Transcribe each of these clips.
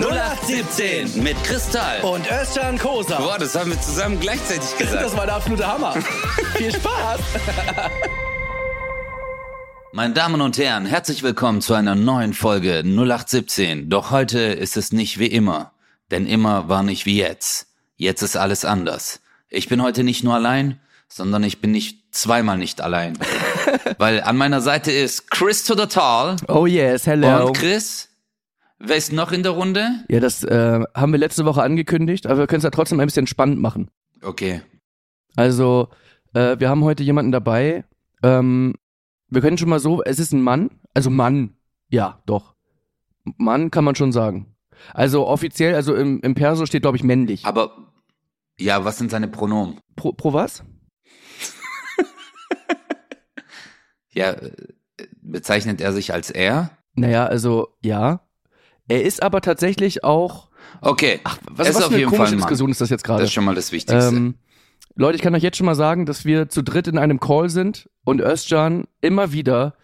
0817 mit Kristall. Und Özcan Kosa. Boah, das haben wir zusammen gleichzeitig gesagt. Das war der absolute Hammer. Viel Spaß. Meine Damen und Herren, herzlich willkommen zu einer neuen Folge 0817. Doch heute ist es nicht wie immer. Denn immer war nicht wie jetzt. Jetzt ist alles anders. Ich bin heute nicht nur allein, sondern ich bin nicht zweimal nicht allein. Weil an meiner Seite ist Chris to the Tall. Oh yes, hello. Und Chris, wer ist noch in der Runde? Ja, das äh, haben wir letzte Woche angekündigt, aber wir können es ja trotzdem ein bisschen spannend machen. Okay. Also, äh, wir haben heute jemanden dabei. Ähm, wir können schon mal so, es ist ein Mann, also Mann, ja, doch. Mann kann man schon sagen. Also offiziell, also im, im Perso steht, glaube ich, männlich. Aber, ja, was sind seine Pronomen? Pro, pro was? Ja, äh, bezeichnet er sich als er? Naja, also ja. Er ist aber tatsächlich auch. Okay. Ach, was, ist was auf für eine jeden komische Fall. Diskussion ist das jetzt gerade? Das ist schon mal das Wichtigste. Ähm, Leute, ich kann euch jetzt schon mal sagen, dass wir zu dritt in einem Call sind und Özcan immer wieder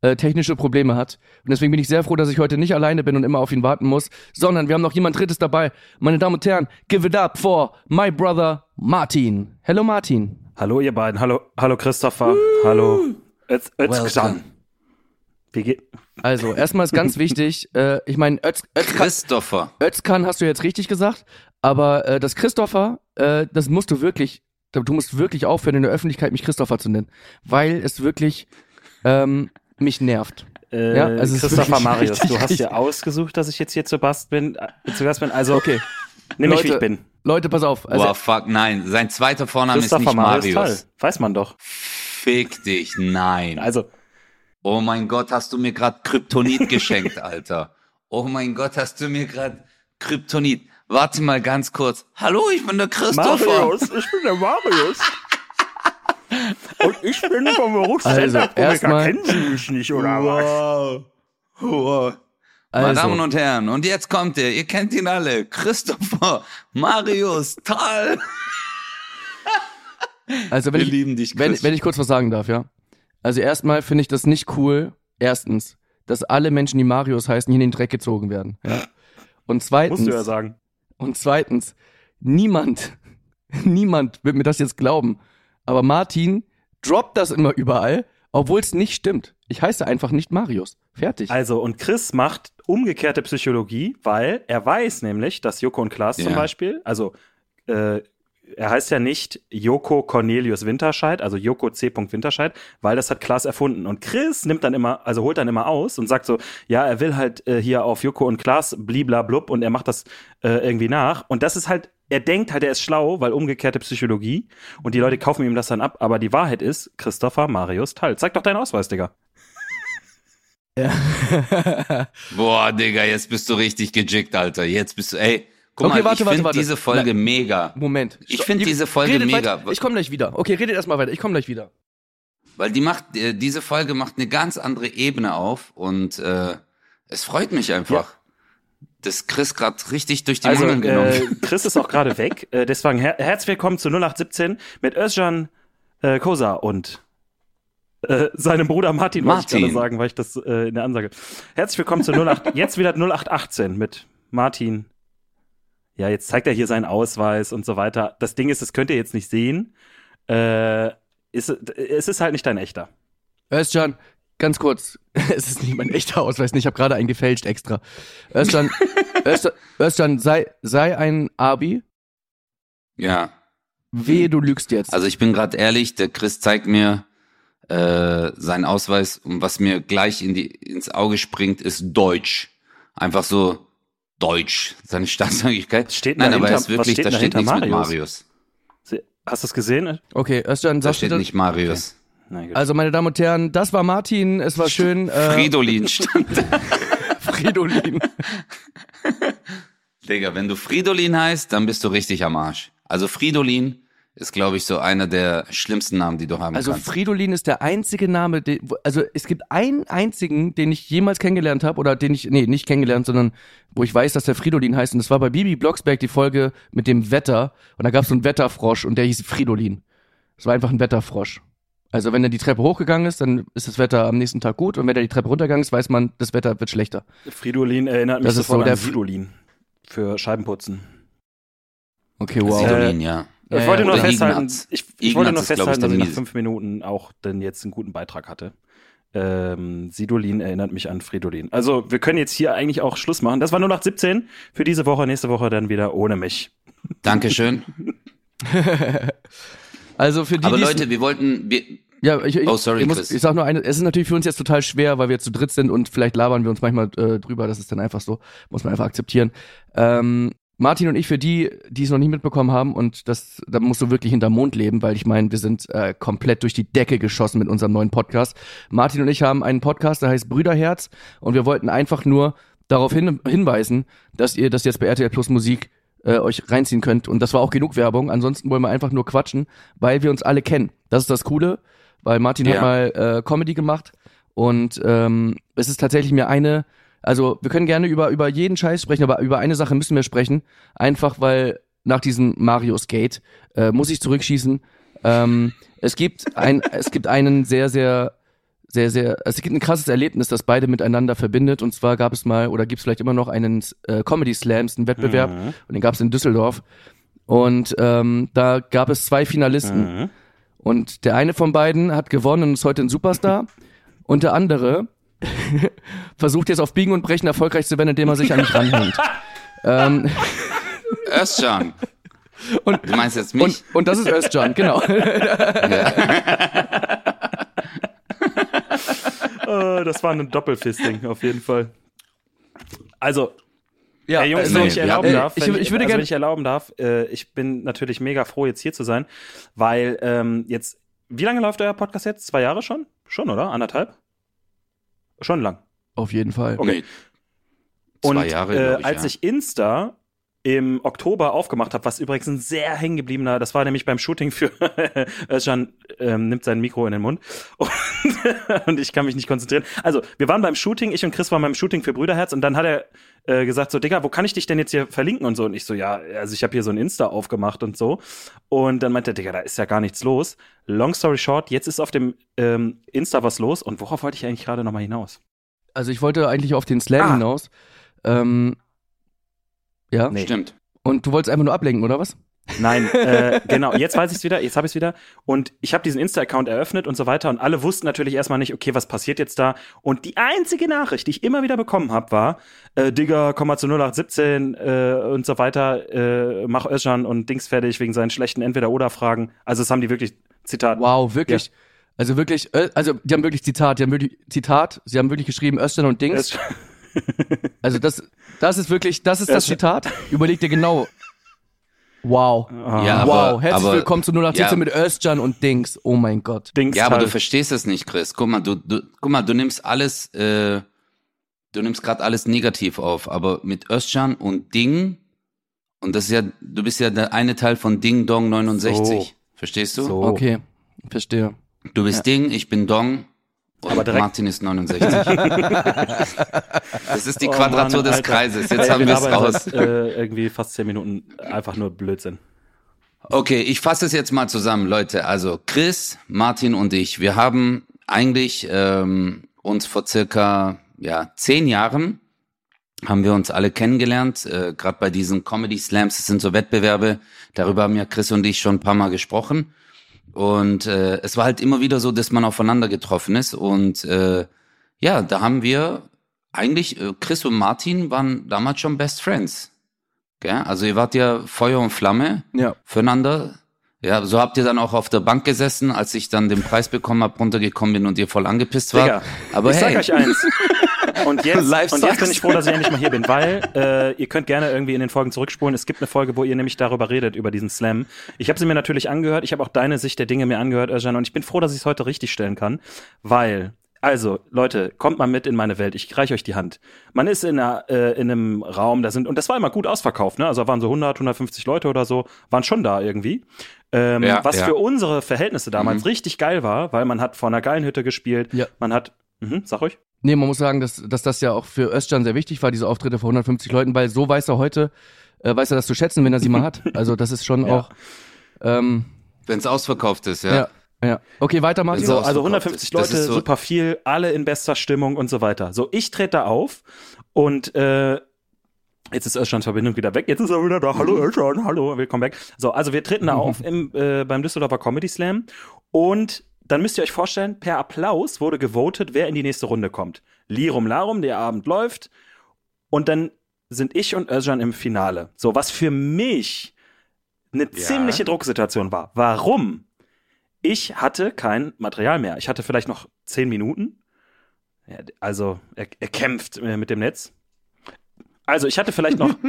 äh, technische Probleme hat. Und deswegen bin ich sehr froh, dass ich heute nicht alleine bin und immer auf ihn warten muss, sondern wir haben noch jemand Drittes dabei. Meine Damen und Herren, give it up for my brother Martin. Hello Martin. Hallo ihr beiden, hallo, hallo Christopher, hallo Öz, Özcan. Wie geht? Also, erstmal ist ganz wichtig, äh, ich meine, Öz, Özkan, Christopher. Özkan hast du jetzt richtig gesagt, aber äh, das Christopher, äh, das musst du wirklich, du musst wirklich aufhören, in der Öffentlichkeit mich Christopher zu nennen, weil es wirklich ähm, mich nervt. Äh, Ja, also es ist Christopher Marius, du hast dir ausgesucht, dass ich jetzt hier zu Gast bin, äh, zu Gast bin. Also Okay, nimm mich wie Leute, ich bin. Leute, pass auf. Also, Boah, fuck, nein. Sein zweiter Vorname ist Christopher nicht Marius, Marius. Weiß man doch. Fick dich, nein. Also Oh mein Gott, hast du mir grad Kryptonit geschenkt, Alter. Oh mein Gott, hast du mir grad Kryptonit. Warte mal ganz kurz. Hallo, ich bin der Christopher. ich bin der Marius. Und ich bin vom Beruf Also, Kennen Sie mich nicht, oder was? Wow. wow. Meine also Damen und Herren, und jetzt kommt er. Ihr kennt ihn alle. Christopher, Marius, Tal. also wenn Wir ich, lieben dich, wenn, wenn ich kurz was sagen darf, ja. Also erstmal finde ich das nicht cool, erstens, dass alle Menschen, die Marius heißen, hier in den Dreck gezogen werden. Ja. Und zweitens, Musst du ja sagen. Und zweitens, niemand, niemand wird mir das jetzt glauben. Aber Martin droppt das immer überall, obwohl es nicht stimmt. Ich heiße einfach nicht Marius. Fertig. Also, und Chris macht umgekehrte Psychologie, weil er weiß nämlich, dass Joko und Klaas zum Ja. Beispiel, also äh, er heißt ja nicht Joko Cornelius Winterscheid, also Joko C. Winterscheid, weil das hat Klaas erfunden. Und Chris nimmt dann immer, also holt dann immer aus und sagt so, ja, er will halt äh, hier auf Joko und Klaas bliblablub und er macht das äh, irgendwie nach. Und das ist halt, er denkt halt, er ist schlau, weil umgekehrte Psychologie und die Leute kaufen ihm das dann ab. Aber die Wahrheit ist, Christopher Marius Thal. Zeig doch deinen Ausweis, Digga. Boah, Digga, jetzt bist du richtig gejickt, Alter. Jetzt bist du, ey. Guck Okay, mal, warte, ich warte, finde warte. diese Folge Nein. mega. Moment. Ich Stopp. find Ihr- diese Folge redet mega. Weiter. Ich komme gleich wieder. Okay, redet erstmal weiter. Ich komme gleich wieder. Weil die macht, äh, diese Folge macht eine ganz andere Ebene auf und äh, es freut mich einfach, dass Chris gerade richtig durch die Also, Mangel genommen äh, Chris ist auch gerade weg. Äh, deswegen her herzlich willkommen zu 0817 mit Özcan äh, Kosa und äh, seinem Bruder Martin, wollte ich Martin. gerade sagen, weil ich das äh, in der Ansage. Herzlich willkommen zu 08, jetzt wieder 0818 mit Martin. Ja, jetzt zeigt er hier seinen Ausweis und so weiter. Das Ding ist, das könnt ihr jetzt nicht sehen. Äh, ist, es ist halt nicht dein echter. Özcan, ganz kurz. Es ist nicht mein echter Ausweis. Ich habe gerade einen gefälscht extra. Özcan, Özcan, Özcan sei, sei ein Abi. Ja. Wehe, du lügst jetzt. Also ich bin gerade ehrlich, der Chris zeigt mir äh, seinen Ausweis und was mir gleich in die, ins Auge springt, ist Deutsch. Einfach so Deutsch, seine Staatsangehörigkeit. Steht Nein, aber er dahinter? ist Was wirklich, steht da steht nichts mit Marius? Marius. Hast du es gesehen? okay, Özcan, Da steht das? nicht Marius. Nein, gut. Also, meine Damen und Herren, das war Martin. Es war schön. Äh, Fridolin stand da. Fridolin. Digga, wenn du Fridolin heißt, dann bist du richtig am Arsch. Also Fridolin ist, glaube ich, so einer der schlimmsten Namen, die du haben Also kannst. Fridolin ist der einzige Name, den, also es gibt einen einzigen, den ich jemals kennengelernt habe oder den ich, nee, nicht kennengelernt, sondern wo ich weiß, dass der Fridolin heißt und das war bei Bibi Blocksberg die Folge mit dem Wetter und da gab es so einen Wetterfrosch und der hieß Fridolin. Das war einfach ein Wetterfrosch. Also wenn er die Treppe hochgegangen ist, dann ist das Wetter am nächsten Tag gut und wenn er die Treppe runtergegangen ist, weiß man, das Wetter wird schlechter. Fridolin erinnert mich Das ist so der an Fr- Sidolin. für Scheibenputzen. Okay, wow. Sidolin, ja. Ich Ja, wollte ja. nur festhalten, Ignaz. ich, ich wollte nur ich, festhalten, dass ich nach fünf Minuten auch dann jetzt einen guten Beitrag hatte. Ähm, Sidolin erinnert mich an Fridolin. Also wir können jetzt hier eigentlich auch Schluss machen. Das war nur nach 17 für diese Woche. Nächste Woche dann wieder ohne mich. Dankeschön. Also für die, Aber Leute, wir wollten, wir, Ja, ich, ich, Oh, sorry, ich, muss, Chris. ich sag nur eine, es ist natürlich für uns jetzt total schwer, weil wir zu dritt sind und vielleicht labern wir uns manchmal äh, drüber, das ist dann einfach so, muss man einfach akzeptieren. Ähm, Martin und ich, für die, die es noch nie mitbekommen haben, und das, da musst du wirklich hinterm Mond leben, weil ich meine, wir sind äh, komplett durch die Decke geschossen mit unserem neuen Podcast. Martin und ich haben einen Podcast, der heißt Brüderherz, und wir wollten einfach nur darauf hin, hinweisen, dass ihr das jetzt bei RTL Plus Musik äh, euch reinziehen könnt. Und das war auch genug Werbung. Ansonsten wollen wir einfach nur quatschen, weil wir uns alle kennen. Das ist das Coole, weil Martin hat Ja. mal äh, Comedy gemacht und ähm, es ist tatsächlich mir eine, also wir können gerne über, über jeden Scheiß sprechen, aber über eine Sache müssen wir sprechen. Einfach weil nach diesem Mario Skate äh, muss ich zurückschießen. Ähm, es gibt ein, es gibt einen sehr, sehr, sehr, sehr, es gibt ein krasses Erlebnis, das beide miteinander verbindet. Und zwar gab es mal oder gibt es vielleicht immer noch einen äh, Comedy Slams, einen Wettbewerb, Mhm. und den gab es in Düsseldorf. Und ähm, da gab es zwei Finalisten. Mhm. Und der eine von beiden hat gewonnen und ist heute ein Superstar. Und der andere versucht jetzt auf Biegen und Brechen erfolgreich zu werden, indem er sich an mich ranhängt. ähm, Özcan. und, Du meinst jetzt mich? und, und das ist Özcan, genau. Äh, das war ein Doppelfisting auf jeden Fall. Also, ja, Hey Jungs, äh, wenn nee, ich erlauben haben- darf, ich- wenn ich würde also gerne- wenn ich erlauben darf, äh, ich bin natürlich mega froh, jetzt hier zu sein, weil ähm, jetzt, wie lange läuft euer Podcast jetzt? Zwei Jahre schon? Schon, oder? Anderthalb? Schon lang. Auf jeden Fall. Okay. Nee. Zwei Und Jahre, äh, ich, als ja. ich Insta im Oktober aufgemacht habe, was übrigens ein sehr hängen gebliebener, das war nämlich beim Shooting für Özcan ähm, nimmt sein Mikro in den Mund und, und ich kann mich nicht konzentrieren. Also, wir waren beim Shooting, ich und Chris waren beim Shooting für Brüderherz und dann hat er äh, gesagt so, Digga, wo kann ich dich denn jetzt hier verlinken und so und ich so, ja, also ich habe hier so ein Insta aufgemacht und so und dann meinte er, Digga, da ist ja gar nichts los. Long story short, jetzt ist auf dem ähm, Insta was los und worauf wollte ich eigentlich gerade nochmal hinaus? Also ich wollte eigentlich auf den Slam Ah. hinaus. Ähm, ja. Nee. Stimmt. Und du wolltest einfach nur ablenken, oder was? Nein, äh, genau, jetzt weiß ich es wieder, jetzt habe ich es wieder. Und ich habe diesen Insta-Account eröffnet und so weiter. Und alle wussten natürlich erstmal nicht, okay, was passiert jetzt da? Und die einzige Nachricht, die ich immer wieder bekommen habe, war, äh, Digga, komm mal zu 0817 äh, und so weiter, äh, mach Özcan und Dings fertig wegen seinen schlechten Entweder-Oder-Fragen. Also das haben die wirklich, Zitat, Wow, wirklich. Also wirklich, also die haben wirklich Zitat, die haben wirklich Zitat, sie haben wirklich geschrieben Östern und Dings. Özcan- Also das, das ist wirklich, das ist das Östern- Zitat. Überleg dir genau. Wow. Ja, aber, wow, herzlich aber, willkommen zu 087 ja. mit Özcan und Dings. Oh mein Gott. Dings Ja, aber du halt. verstehst es nicht, Chris. Guck mal, du, du, guck mal, du nimmst alles, äh, du nimmst gerade alles negativ auf, aber mit Özcan und Ding, und das ist ja, du bist ja der eine Teil von Ding Dong 69. So. Verstehst du? So. Okay, verstehe. Du bist Ding, ich bin Dong. Und Aber direkt- Martin ist 69. das ist die Oh Quadratur Mann, des Alter. Kreises. Jetzt haben wir es raus. seit, Äh, irgendwie fast zehn Minuten einfach nur Blödsinn. Okay, ich fasse es jetzt mal zusammen, Leute. Also Chris, Martin und ich, wir haben eigentlich ähm, uns vor circa ja, zehn Jahren haben wir uns alle kennengelernt, äh, gerade bei diesen Comedy Slams, das sind so Wettbewerbe, darüber haben ja Chris und ich schon ein paar Mal gesprochen. Und äh, es war halt immer wieder so, dass man aufeinander getroffen ist. Und äh, ja, da haben wir eigentlich, äh, Chris und Martin waren damals schon Best Friends. Gell? Also ihr wart ja Feuer und Flamme Ja. füreinander. Ja, so habt ihr dann auch auf der Bank gesessen, als ich dann den Preis bekommen habe, runtergekommen bin und ihr voll angepisst wart. Digga, Aber ich hey, sag euch eins. Und jetzt, Live und jetzt bin ich froh, dass ich endlich mal hier bin, weil äh, ihr könnt gerne irgendwie in den Folgen zurückspulen. Es gibt eine Folge, wo ihr nämlich darüber redet, über diesen Slam. Ich habe sie mir natürlich angehört. Ich habe auch deine Sicht der Dinge mir angehört, Özcan. Und ich bin froh, dass ich es heute richtig stellen kann, weil also, Leute, kommt mal mit in meine Welt. Ich reiche euch die Hand. Man ist in, einer, äh, in einem Raum, da sind, und das war immer gut ausverkauft, ne? Also da waren so 100, 150 Leute oder so, waren schon da irgendwie. Ähm, Ja, was ja. für unsere Verhältnisse damals richtig geil war, weil man hat vor einer geilen Hütte gespielt. Ja. Man hat, mhm, sag euch. Nee, man muss sagen, dass, dass das ja auch für Özcan sehr wichtig war, diese Auftritte vor 150 Leuten, weil so weiß er heute, äh, weiß er das zu schätzen, wenn er sie mal hat. Also das ist schon Ja. auch, ähm, wenn es ausverkauft ist, ja. ja. ja, Okay, weiter Martin. So, also 150 ist. Das Leute, so- super viel, alle in bester Stimmung und so weiter. So, ich trete da auf und äh, Jetzt ist Özcans Verbindung wieder weg. Jetzt ist er wieder da. Hallo Özcan, hallo, willkommen back. So, also wir treten da auf im, äh, beim Düsseldorfer Comedy Slam und dann müsst ihr euch vorstellen, per Applaus wurde gewotet, wer in die nächste Runde kommt. Lirum Larum, der Abend läuft und dann sind ich und Özcan im Finale. So, was für mich eine ziemliche Drucksituation war. Warum? Ich hatte kein Material mehr. Ich hatte vielleicht noch zehn Minuten. Ja, also, er, er kämpft äh, mit dem Netz. Also, ich hatte vielleicht noch.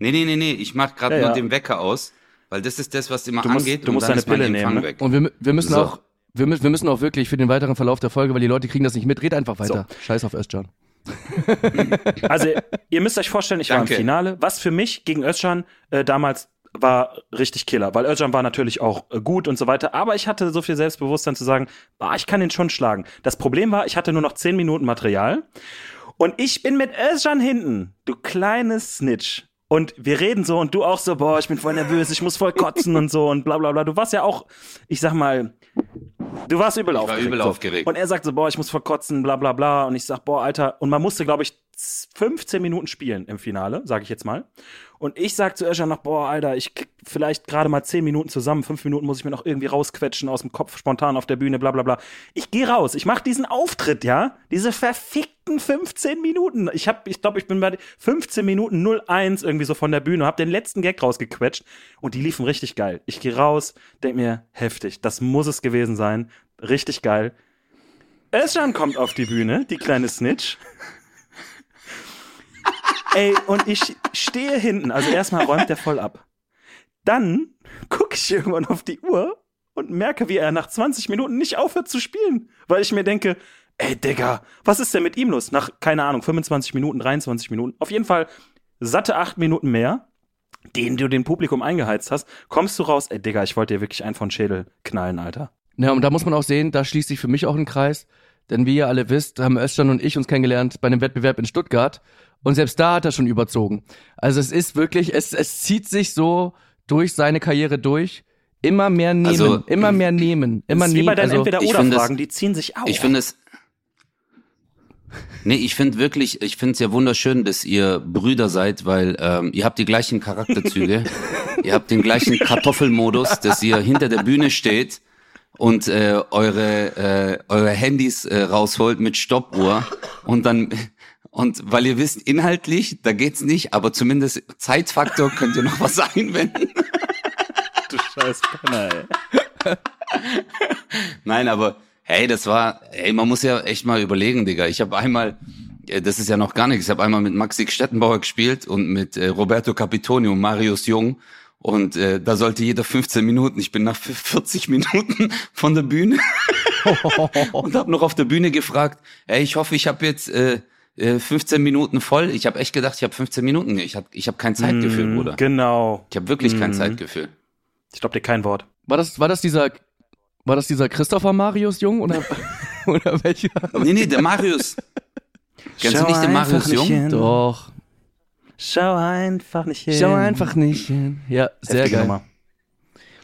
Nee, nee, nee, nee, ich mach gerade Ja, nur ja. den Wecker aus, weil das ist das, was immer Du musst- angeht. du und musst dann deine Pille nehmen, ne? weg. Und wir, wir müssen So. auch, wir, müssen- wir müssen auch wirklich für den weiteren Verlauf der Folge, weil die Leute kriegen das nicht mit, red einfach weiter. Scheiß auf Özcan. Also, ihr müsst euch vorstellen, ich war Danke. im Finale, was für mich gegen Özcan äh, damals war richtig Killer, weil Özcan war natürlich auch äh, gut und so weiter, aber ich hatte so viel Selbstbewusstsein zu sagen, bah, ich kann ihn schon schlagen. Das Problem war, ich hatte nur noch zehn Minuten Material und ich bin mit Özcan hinten, du kleines Snitch. Und wir reden so und du auch so, boah, ich bin voll nervös, ich muss voll kotzen und so und bla bla bla. Du warst ja auch, ich sag mal, du warst übel war aufgeregt. übel so. aufgeregt. Und er sagt so, boah, ich muss verkotzen, bla bla bla. Und ich sag, boah, Alter, und man musste, glaube ich, 15 Minuten spielen im Finale, sage ich jetzt mal. Und ich sag zu Özcan noch, boah, Alter, ich krieg vielleicht gerade mal 10 Minuten zusammen, 5 Minuten muss ich mir noch irgendwie rausquetschen aus dem Kopf, spontan auf der Bühne, bla bla bla. Ich gehe raus, ich mache diesen Auftritt, ja, diese verfickten 15 Minuten. Ich hab, ich glaube, ich bin bei 15 Minuten 01 irgendwie so von der Bühne, hab den letzten Gag rausgequetscht und die liefen richtig geil. Ich gehe raus, denk mir, heftig, das muss es gewesen sein, richtig geil. Özcan kommt auf die Bühne, die kleine Snitch. Ey, und ich stehe hinten. Also erstmal räumt er voll ab. Dann gucke ich irgendwann auf die Uhr und merke, wie er nach 20 Minuten nicht aufhört zu spielen. Weil ich mir denke, ey Digga, was ist denn mit ihm los? Nach, keine Ahnung, 25 Minuten, 23 Minuten. Auf jeden Fall satte acht Minuten mehr, den du dem Publikum eingeheizt hast, kommst du raus, ey Digga, ich wollte dir wirklich einen von Schädel knallen, Alter. Ja, und da muss man auch sehen, da schließt sich für mich auch ein Kreis. Denn wie ihr alle wisst, haben Özcan und ich uns kennengelernt bei einem Wettbewerb in Stuttgart. Und selbst da hat er schon überzogen. Also es ist wirklich, es, es zieht sich so durch seine Karriere durch. Immer mehr nehmen, Also, immer mehr nehmen, immer ist wie nehmen. bei deinen Also, ich finde Entweder-Oder-Fragen, es- die ziehen sich auf. Ich finde es. Nee, ich finde wirklich, ich finde es ja wunderschön, dass ihr Brüder seid, weil ähm, ihr habt die gleichen Charakterzüge, ihr habt den gleichen Kartoffelmodus, dass ihr hinter der Bühne steht und äh, eure äh, eure Handys äh, rausholt mit Stoppuhr und dann und weil ihr wisst inhaltlich, da geht's nicht, aber zumindest Zeitfaktor könnt ihr noch was einwenden. du scheiß Penner, ey. Nein, aber hey, das war, hey, man muss ja echt mal überlegen, Digga. Ich habe einmal, äh, das ist ja noch gar nichts, ich habe einmal mit Maxi Stettenbauer gespielt und mit äh, Roberto Capitoni und Marius Jung. Und äh, da sollte jeder 15 Minuten. Ich bin nach 40 Minuten von der Bühne und habe noch auf der Bühne gefragt, hey, ich hoffe, ich habe jetzt äh, äh, 15 Minuten voll. Ich habe echt gedacht, ich habe 15 Minuten. Ich habe ich hab kein Zeitgefühl, Mm, Bruder. Genau. Ich habe wirklich kein Mhm. Zeitgefühl. Ich glaube dir kein Wort. war das, war das dieser, war das dieser Christopher Marius Jung oder, oder welcher? Nee, nee, der Marius. Kennst du nicht den Marius Jung? Hin. Doch. Schau einfach nicht hin. Schau einfach nicht hin. Ja, sehr Heftige geil. Nummer.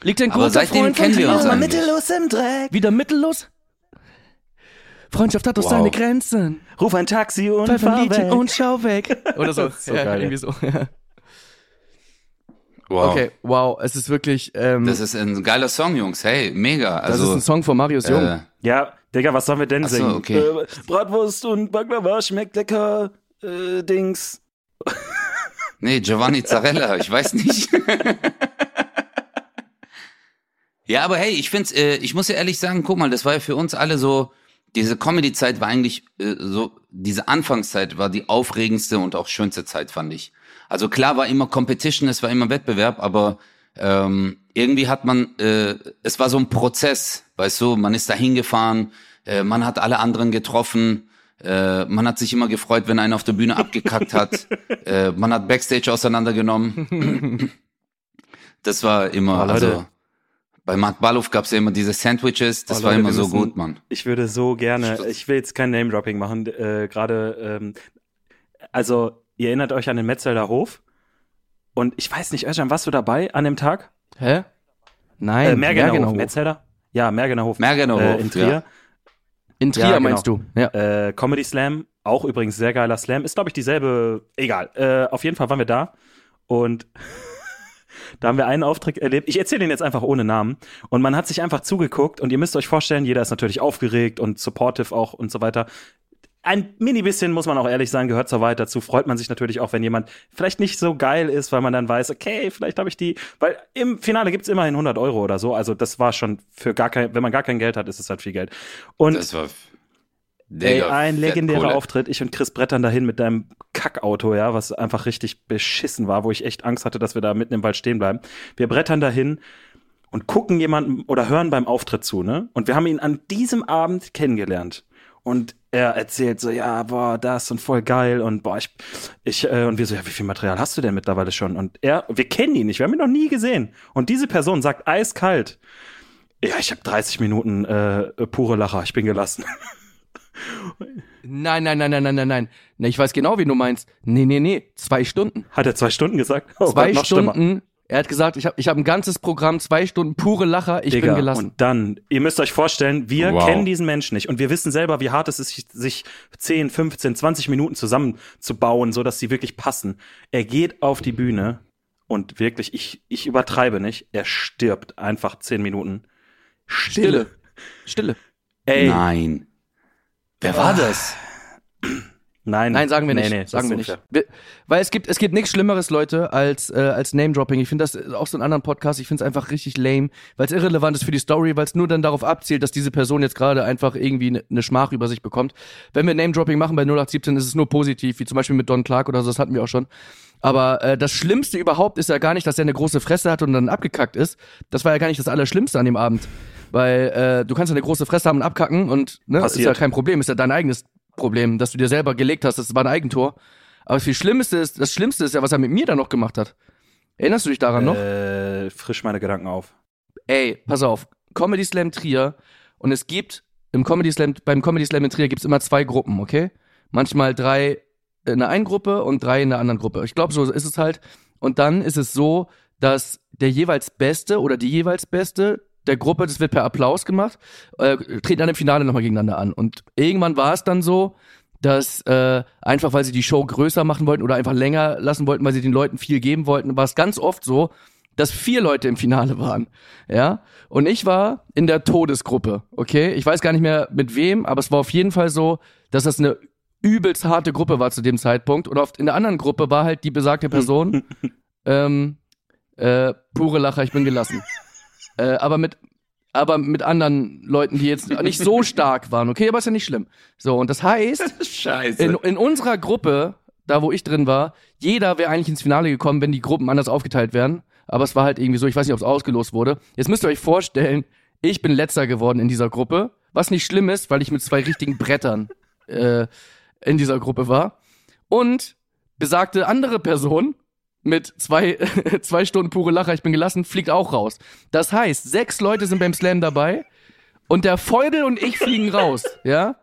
Liegt ein Aber guter seitdem Freund von kennen wir dir? uns eigentlich. mittellos im Dreck. Wieder mittellos? Freundschaft hat doch Wow. seine Grenzen. Ruf ein Taxi und Pfeif fahr weg. und schau weg. Oder so. Das so ja, geil, irgendwie so. Ja. Wow. Okay, wow, es ist wirklich, ähm, Das ist ein geiler Song, Jungs. Hey, mega. das Also, ist ein Song von Marius Jung. äh, Ja, Digga, was sollen wir denn Ach so, singen? okay. Äh, Bratwurst und Baklava schmeckt lecker. Äh, Dings. nee, Giovanni Zarella, ich weiß nicht. ja, aber hey, ich find's, äh, ich muss ja ehrlich sagen, guck mal, das war ja für uns alle so, diese Comedy-Zeit war eigentlich äh, so, diese Anfangszeit war die aufregendste und auch schönste Zeit, fand ich. Also klar war immer Competition, es war immer Wettbewerb, aber ähm, irgendwie hat man, äh, es war so ein Prozess, weißt du, man ist da hingefahren, äh, man hat alle anderen getroffen, äh, man hat sich immer gefreut, wenn einer auf der Bühne abgekackt hat, äh, man hat Backstage auseinandergenommen. das war immer, Oh, also bei Mark Baluf gab's ja immer diese Sandwiches, das Oh, war Leute, immer so müssen- gut, Mann. Ich würde so gerne, ich will jetzt kein Name-Dropping machen, äh, gerade, ähm, also, ihr erinnert euch an den Metzelder Hof? Und ich weiß nicht, Özcan, warst du dabei an dem Tag? Hä? Nein, Äh, Mergener Mergener Hof. Hof. Metzelder? Ja, Mergener Hof. Mergener äh, Hof, in Trier. ja. In Trier Ja, meinst du? Ja. Äh, Comedy Slam, auch übrigens sehr geiler Slam. Ist, glaube ich, dieselbe. Egal. Äh, auf jeden Fall waren wir da. Und da haben wir einen Auftritt erlebt. Ich erzähle den jetzt einfach ohne Namen. Und man hat sich einfach zugeguckt. Und ihr müsst euch vorstellen, jeder ist natürlich aufgeregt und supportive auch und so weiter. Ein mini bisschen, muss man auch ehrlich sagen, gehört zur Wahrheit dazu. Freut man sich natürlich auch, wenn jemand vielleicht nicht so geil ist, weil man dann weiß, okay, vielleicht habe ich die, weil im Finale gibt's immerhin 100 Euro oder so. Also das war schon für gar kein, wenn man gar kein Geld hat, ist es halt viel Geld. Und Das war. Ey, ein legendärer. Auftritt. Ich und Chris brettern dahin mit deinem Kackauto, ja, was einfach richtig beschissen war, wo ich echt Angst hatte, dass wir da mitten im Wald stehen bleiben. Wir brettern dahin und gucken jemanden oder hören beim Auftritt zu, ne? Und wir haben ihn an diesem Abend kennengelernt. Und er erzählt so, ja, boah, das und voll geil und boah, ich, ich, äh, und wir so, ja, wie viel Material hast du denn mittlerweile schon? Und er, wir kennen ihn nicht, wir haben ihn noch nie gesehen. Und diese Person sagt eiskalt, ja, ich habe 30 Minuten äh, pure Lacher, ich bin gelassen. Nein, nein, nein, nein, nein, nein, nein. Na, ich weiß genau, wie du meinst. Nee, nee, nee. Zwei Stunden. Hat er zwei Stunden gesagt? Oh zwei. Stunden. Er hat gesagt, ich habe ich hab ein ganzes Programm, zwei Stunden pure Lacher, ich Digga, bin gelassen. Und dann, ihr müsst euch vorstellen, wir Wow. kennen diesen Menschen nicht und wir wissen selber, wie hart es ist, sich- sich 10, 15, 20 Minuten zusammenzubauen, so dass sie wirklich passen. Er geht auf die Bühne und wirklich, ich, ich übertreibe nicht, er stirbt einfach 10 Minuten. Stille. Stille. Ey, Nein. Wer war das? nein. Nein, sagen wir Nee, nicht. nee, das sagen wir nicht. Wir, weil es gibt, es gibt nichts Schlimmeres, Leute, als, äh, als Name-Dropping. Ich finde das auch so einen anderen Podcast. Ich finde es einfach richtig lame, weil es irrelevant ist für die Story, weil es nur dann darauf abzielt, dass diese Person jetzt gerade einfach irgendwie eine ne Schmach über sich bekommt. Wenn wir Name-Dropping machen bei 0817, ist es nur positiv, wie zum Beispiel mit Don Clark oder so, das hatten wir auch schon. Aber äh, das Schlimmste überhaupt ist ja gar nicht, dass er eine große Fresse hat und dann abgekackt ist. Das war ja gar nicht das Allerschlimmste an dem Abend. Weil äh, du kannst ja eine große Fresse haben und abkacken und ne, ist Passiert. ja kein Problem, ist ja dein eigenes Problem, dass du dir selber gelegt hast, das war ein Eigentor. Aber das viel Schlimmste ist, das Schlimmste ist ja, was er mit mir dann noch gemacht hat. Erinnerst du dich daran noch? Äh, frisch meine Gedanken auf. Ey, pass auf, Comedy Slam Trier und es gibt im Comedy Slam, beim Comedy Slam in Trier gibt's immer zwei Gruppen, okay? Manchmal drei in der einen Gruppe und drei in der anderen Gruppe. Ich glaube, so ist es halt. Und dann ist es so, dass der jeweils Beste oder die jeweils Beste der Gruppe, das wird per Applaus gemacht, äh, treten dann im Finale nochmal gegeneinander an. Und irgendwann war es dann so, dass äh, einfach, weil sie die Show größer machen wollten oder einfach länger lassen wollten, weil sie den Leuten viel geben wollten, war es ganz oft so, dass vier Leute im Finale waren. Ja. Und ich war in der Todesgruppe, okay? Ich weiß gar nicht mehr mit wem, aber es war auf jeden Fall so, dass das eine übelst harte Gruppe war zu dem Zeitpunkt. Und oft in der anderen Gruppe war halt die besagte Person, ähm, äh, pure Lacher, ich bin gelassen. Äh, aber mit aber mit anderen Leuten, die jetzt nicht so stark waren, okay, aber ist ja nicht schlimm. So, und das heißt, Scheiße. in, in unserer Gruppe, da wo ich drin war, jeder wäre eigentlich ins Finale gekommen, wenn die Gruppen anders aufgeteilt wären. Aber es war halt irgendwie so, ich weiß nicht, ob es ausgelost wurde. Jetzt müsst ihr euch vorstellen, ich bin letzter geworden in dieser Gruppe, was nicht schlimm ist, weil ich mit zwei richtigen Brettern äh, in dieser Gruppe war. Und besagte andere Person mit zwei, zwei Stunden pure Lacher, ich bin gelassen, fliegt auch raus. Das heißt, sechs Leute sind beim Slam dabei und der Feudel und ich fliegen raus, ja?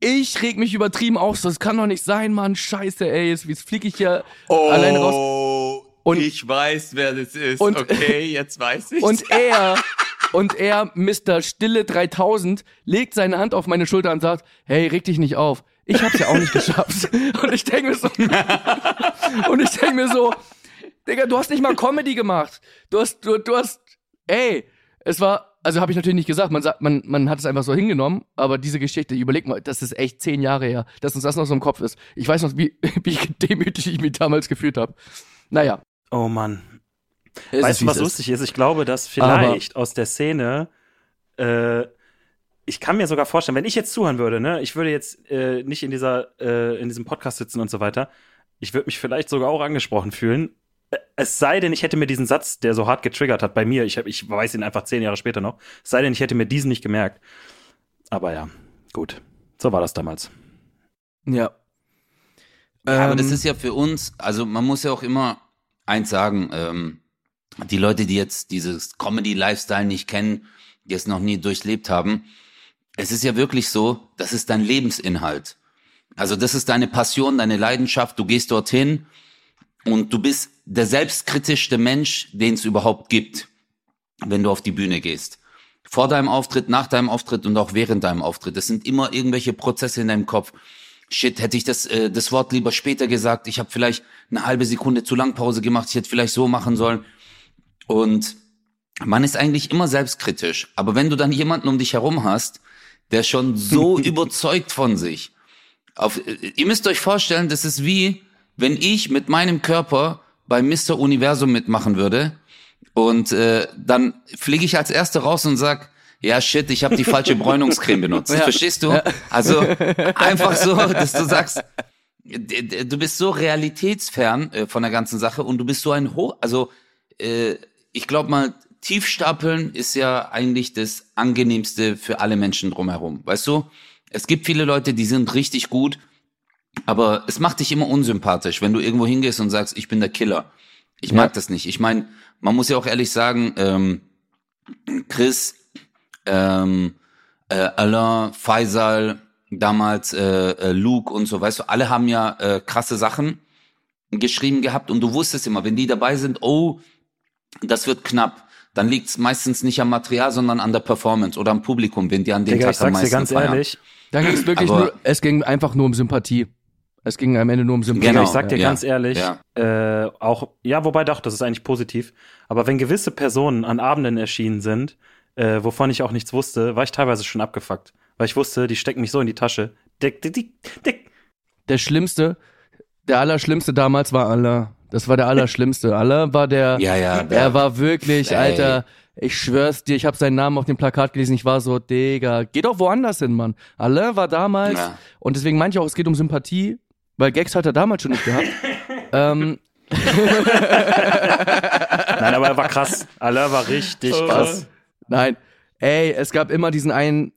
Ich reg mich übertrieben auf, so, das kann doch nicht sein, Mann, scheiße, ey, jetzt, jetzt flieg ich ja oh, alleine raus. Und- ich weiß, wer das ist. Und- okay, jetzt weiß ich. Und er, und er, Mr. Stille 3000, legt seine Hand auf meine Schulter und sagt, hey, reg dich nicht auf. Ich hab's ja auch nicht geschafft. Und ich denke mir so, und ich denke mir so, Digga, du hast nicht mal Comedy gemacht. Du hast, du, du hast, ey, es war, also habe ich natürlich nicht gesagt, man sagt, man, man hat es einfach so hingenommen, aber diese Geschichte, überleg mal, das ist echt zehn Jahre her, dass uns das noch so im Kopf ist. Ich weiß noch, wie, wie demütig ich mich damals gefühlt habe. Naja. Oh Mann. es weißt ist, du, was es ist. lustig ist? Ich glaube, dass vielleicht aus der Szene, äh, ich kann mir sogar vorstellen, wenn ich jetzt zuhören würde, ne, ich würde jetzt äh, nicht in dieser, äh, in diesem Podcast sitzen und so weiter, ich würde mich vielleicht sogar auch angesprochen fühlen. Es sei denn, ich hätte mir diesen Satz, der so hart getriggert hat bei mir, ich, hab, ich weiß ihn einfach zehn Jahre später noch, es sei denn, ich hätte mir diesen nicht gemerkt. Aber ja, gut. So war das damals. Ja. Ja, aber das Ähm, ist ja für uns, also man muss ja auch immer eins sagen, ähm, die Leute, die jetzt dieses Comedy-Lifestyle nicht kennen, die es noch nie durchlebt haben, es ist ja wirklich so, das ist dein Lebensinhalt. Also das ist deine Passion, deine Leidenschaft, du gehst dorthin und du bist der selbstkritischste Mensch, den es überhaupt gibt, wenn du auf die Bühne gehst. Vor deinem Auftritt, nach deinem Auftritt und auch während deinem Auftritt. Es sind immer irgendwelche Prozesse in deinem Kopf. Shit, hätte ich das, äh, das Wort lieber später gesagt. Ich habe vielleicht eine halbe Sekunde zu lang Pause gemacht. Ich hätte vielleicht so machen sollen. Und man ist eigentlich immer selbstkritisch. Aber wenn du dann jemanden um dich herum hast, der schon so überzeugt von sich, auf, ihr müsst euch vorstellen, das ist wie, wenn ich mit meinem Körper bei Mr. Universum mitmachen würde und äh, dann fliege ich als Erster raus und sag, ja shit, ich habe die falsche Bräunungscreme benutzt. Ja. Verstehst du? Also einfach so, dass du sagst, du bist so realitätsfern äh, von der ganzen Sache und du bist so ein hoch, also äh, ich glaube mal, Tiefstapeln ist ja eigentlich das angenehmste für alle Menschen drumherum. Weißt du? Es gibt viele Leute, die sind richtig gut, aber es macht dich immer unsympathisch, wenn du irgendwo hingehst und sagst, ich bin der Killer. Ich ja. mag das nicht. Ich meine, man muss ja auch ehrlich sagen, ähm, Chris, ähm, äh, Alain, Faisal, damals äh, äh, Luke und so, weißt du, alle haben ja äh, krasse Sachen geschrieben gehabt und du wusstest immer, wenn die dabei sind, oh, das wird knapp dann liegt es meistens nicht am Material, sondern an der Performance oder am Publikum, wenn die an dem Digga, Tag ich sag's am meisten dir ganz feiern. ehrlich, Da ging es wirklich Aber- nur, es ging einfach nur um Sympathie. Es ging am Ende nur um Sympathie. Genau, ich sag dir ja. ganz ehrlich, Ja. äh, auch, ja, wobei doch, das ist eigentlich positiv. Aber wenn gewisse Personen an Abenden erschienen sind, äh, wovon ich auch nichts wusste, war ich teilweise schon abgefuckt. Weil ich wusste, die stecken mich so in die Tasche. Dick, dick, dick, dick. Der schlimmste, der allerschlimmste damals war Allah. Das war der allerschlimmste. Allah war der, Ja, ja, der- er war wirklich, Ey. Alter, ich schwör's dir, ich habe seinen Namen auf dem Plakat gelesen, ich war so, Digga, geh doch woanders hin, Mann. Allah war damals, Ja. und deswegen meinte ich auch, es geht um Sympathie, weil Gags hat er damals schon nicht gehabt. ähm, Nein, aber er war krass. Allah war richtig krass. Nein. Ey, es gab immer diesen einen